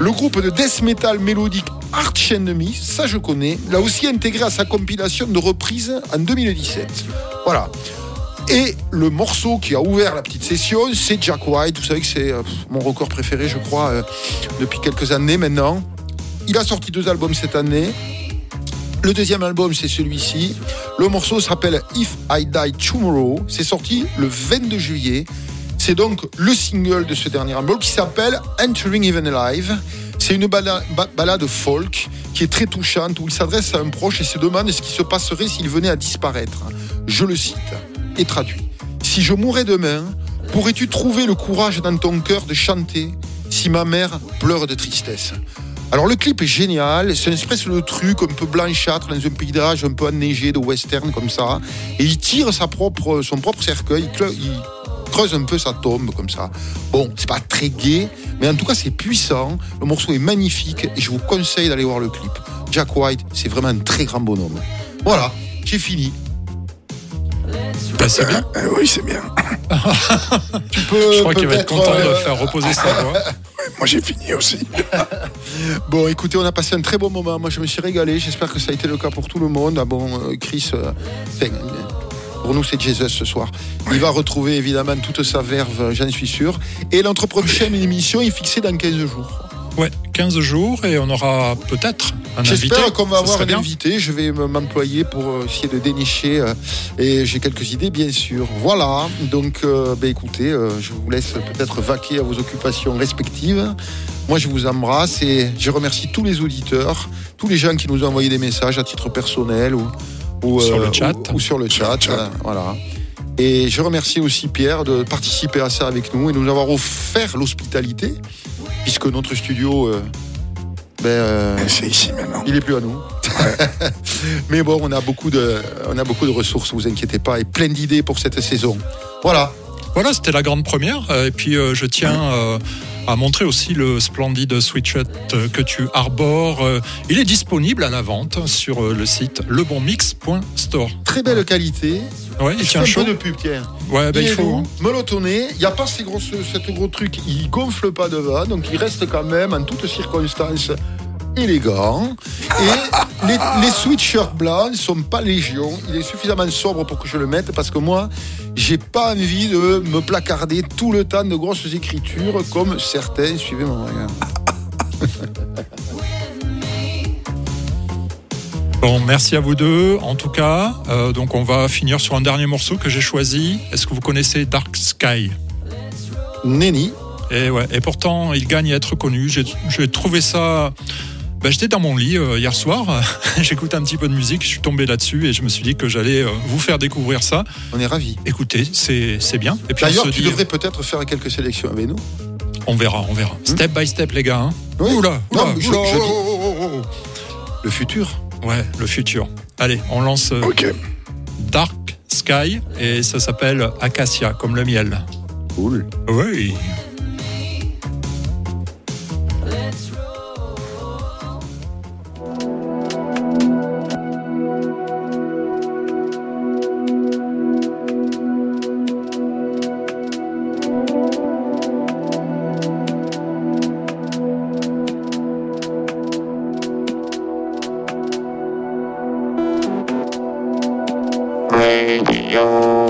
le groupe de death metal mélodique Arch Enemy, ça je connais, l'a aussi intégré à sa compilation de reprises en 2017. Voilà. Et le morceau qui a ouvert la petite session, c'est Jack White. Vous savez que c'est euh, mon record préféré, je crois, euh, depuis quelques années maintenant. Il a sorti deux albums cette année. Le deuxième album, c'est celui-ci. Le morceau s'appelle If I Die Tomorrow. C'est sorti le 22 juillet. C'est donc le single de ce dernier album qui s'appelle Entering Even Alive. C'est une bala- ba- balade folk qui est très touchante où il s'adresse à un proche et se demande ce qui se passerait s'il venait à disparaître. Je le cite et traduit. Si je mourais demain, pourrais-tu trouver le courage dans ton cœur de chanter si ma mère pleure de tristesse? Alors le clip est génial, c'est une espèce de truc un peu blanchâtre dans un paysage un peu enneigé de western comme ça. Et il tire son propre cercueil, creuse un peu sa tombe comme ça. Bon, c'est pas très gai, mais en tout cas c'est puissant. Le morceau est magnifique et je vous conseille d'aller voir le clip. Jack White, c'est vraiment un très grand bonhomme. Voilà, j'ai fini. Bah, c'est bien. Euh, oui, c'est bien. Tu peux Je crois qu'il va être content de euh, faire reposer sa voix. Moi, j'ai fini aussi. Bon, écoutez, on a passé un très bon moment. Moi, je me suis régalé. J'espère que ça a été le cas pour tout le monde. Ah bon, euh, Chris, euh, pour nous, c'est Jesus ce soir. Il va retrouver évidemment toute sa verve, j'en suis sûr. Et notre prochaine émission est fixée dans 15 jours. Ouais, 15 jours et on aura peut-être un invité. J'espère qu'on va avoir un bien. invité. Je vais m'employer pour euh, essayer de dénicher. euh, et j'ai quelques idées, bien sûr. Voilà. Donc, euh, ben, écoutez, euh, je vous laisse peut-être vaquer à vos occupations respectives. Moi, je vous embrasse et je remercie tous les auditeurs, tous les gens qui nous ont envoyé des messages à titre personnel ou, ou, Sur euh, le chat. ou- ou sur le chat. euh, voilà. Et je remercie aussi Pierre de participer à ça avec nous et de nous avoir offert l'hospitalité, puisque notre studio, euh, ben, euh, C'est ici maintenant. il est plus à nous. Mais bon, on a beaucoup de, on a beaucoup de ressources, vous inquiétez pas, et plein d'idées pour cette saison. Voilà. Voilà, c'était la grande première. Euh, Et puis, euh, je tiens euh, à montrer aussi le splendide euh, que tu arbores. Il est disponible à la vente sur le site lebonmix.store. Très belle qualité. Ouais, il tient un chaud. peu de pub, Pierre. Ouais, ben, il est faut. hein. Il n'y a pas ces gros, ce, gros truc. Il gonfle pas devant, donc il reste quand même en toutes circonstances élégant. Et les, les sweatshirts blancs ne sont pas légion. Il est suffisamment sobre pour que je le mette parce que moi, j'ai pas envie de me placarder tout le temps de grosses écritures comme certains. Suivez mon regard. Bon, merci à vous deux. En tout cas, euh, donc on va finir sur un dernier morceau que j'ai choisi. Est-ce que vous connaissez Dark Sky? Nenny. Et ouais. Et pourtant, il gagne à être connu. J'ai j'ai trouvé ça. Ben, J'étais dans mon lit euh, hier soir, j'écoutais un petit peu de musique, je suis tombé là-dessus et je me suis dit que j'allais euh, vous faire découvrir ça. On est ravis. Écoutez, c'est c'est bien. Et puis on D'ailleurs, se tu dit- devrais peut-être faire quelques sélections avec nous. On verra, on verra. Step by step, les gars. hein. Oui. Oula, oula, Non, mais je- oula, je oula, dis- oula, oula, oula. Le futur. Ouais, le futur. Allez, on lance euh, Ok. Dark Sky et ça s'appelle Acacia, comme le miel. Cool. Oui. Le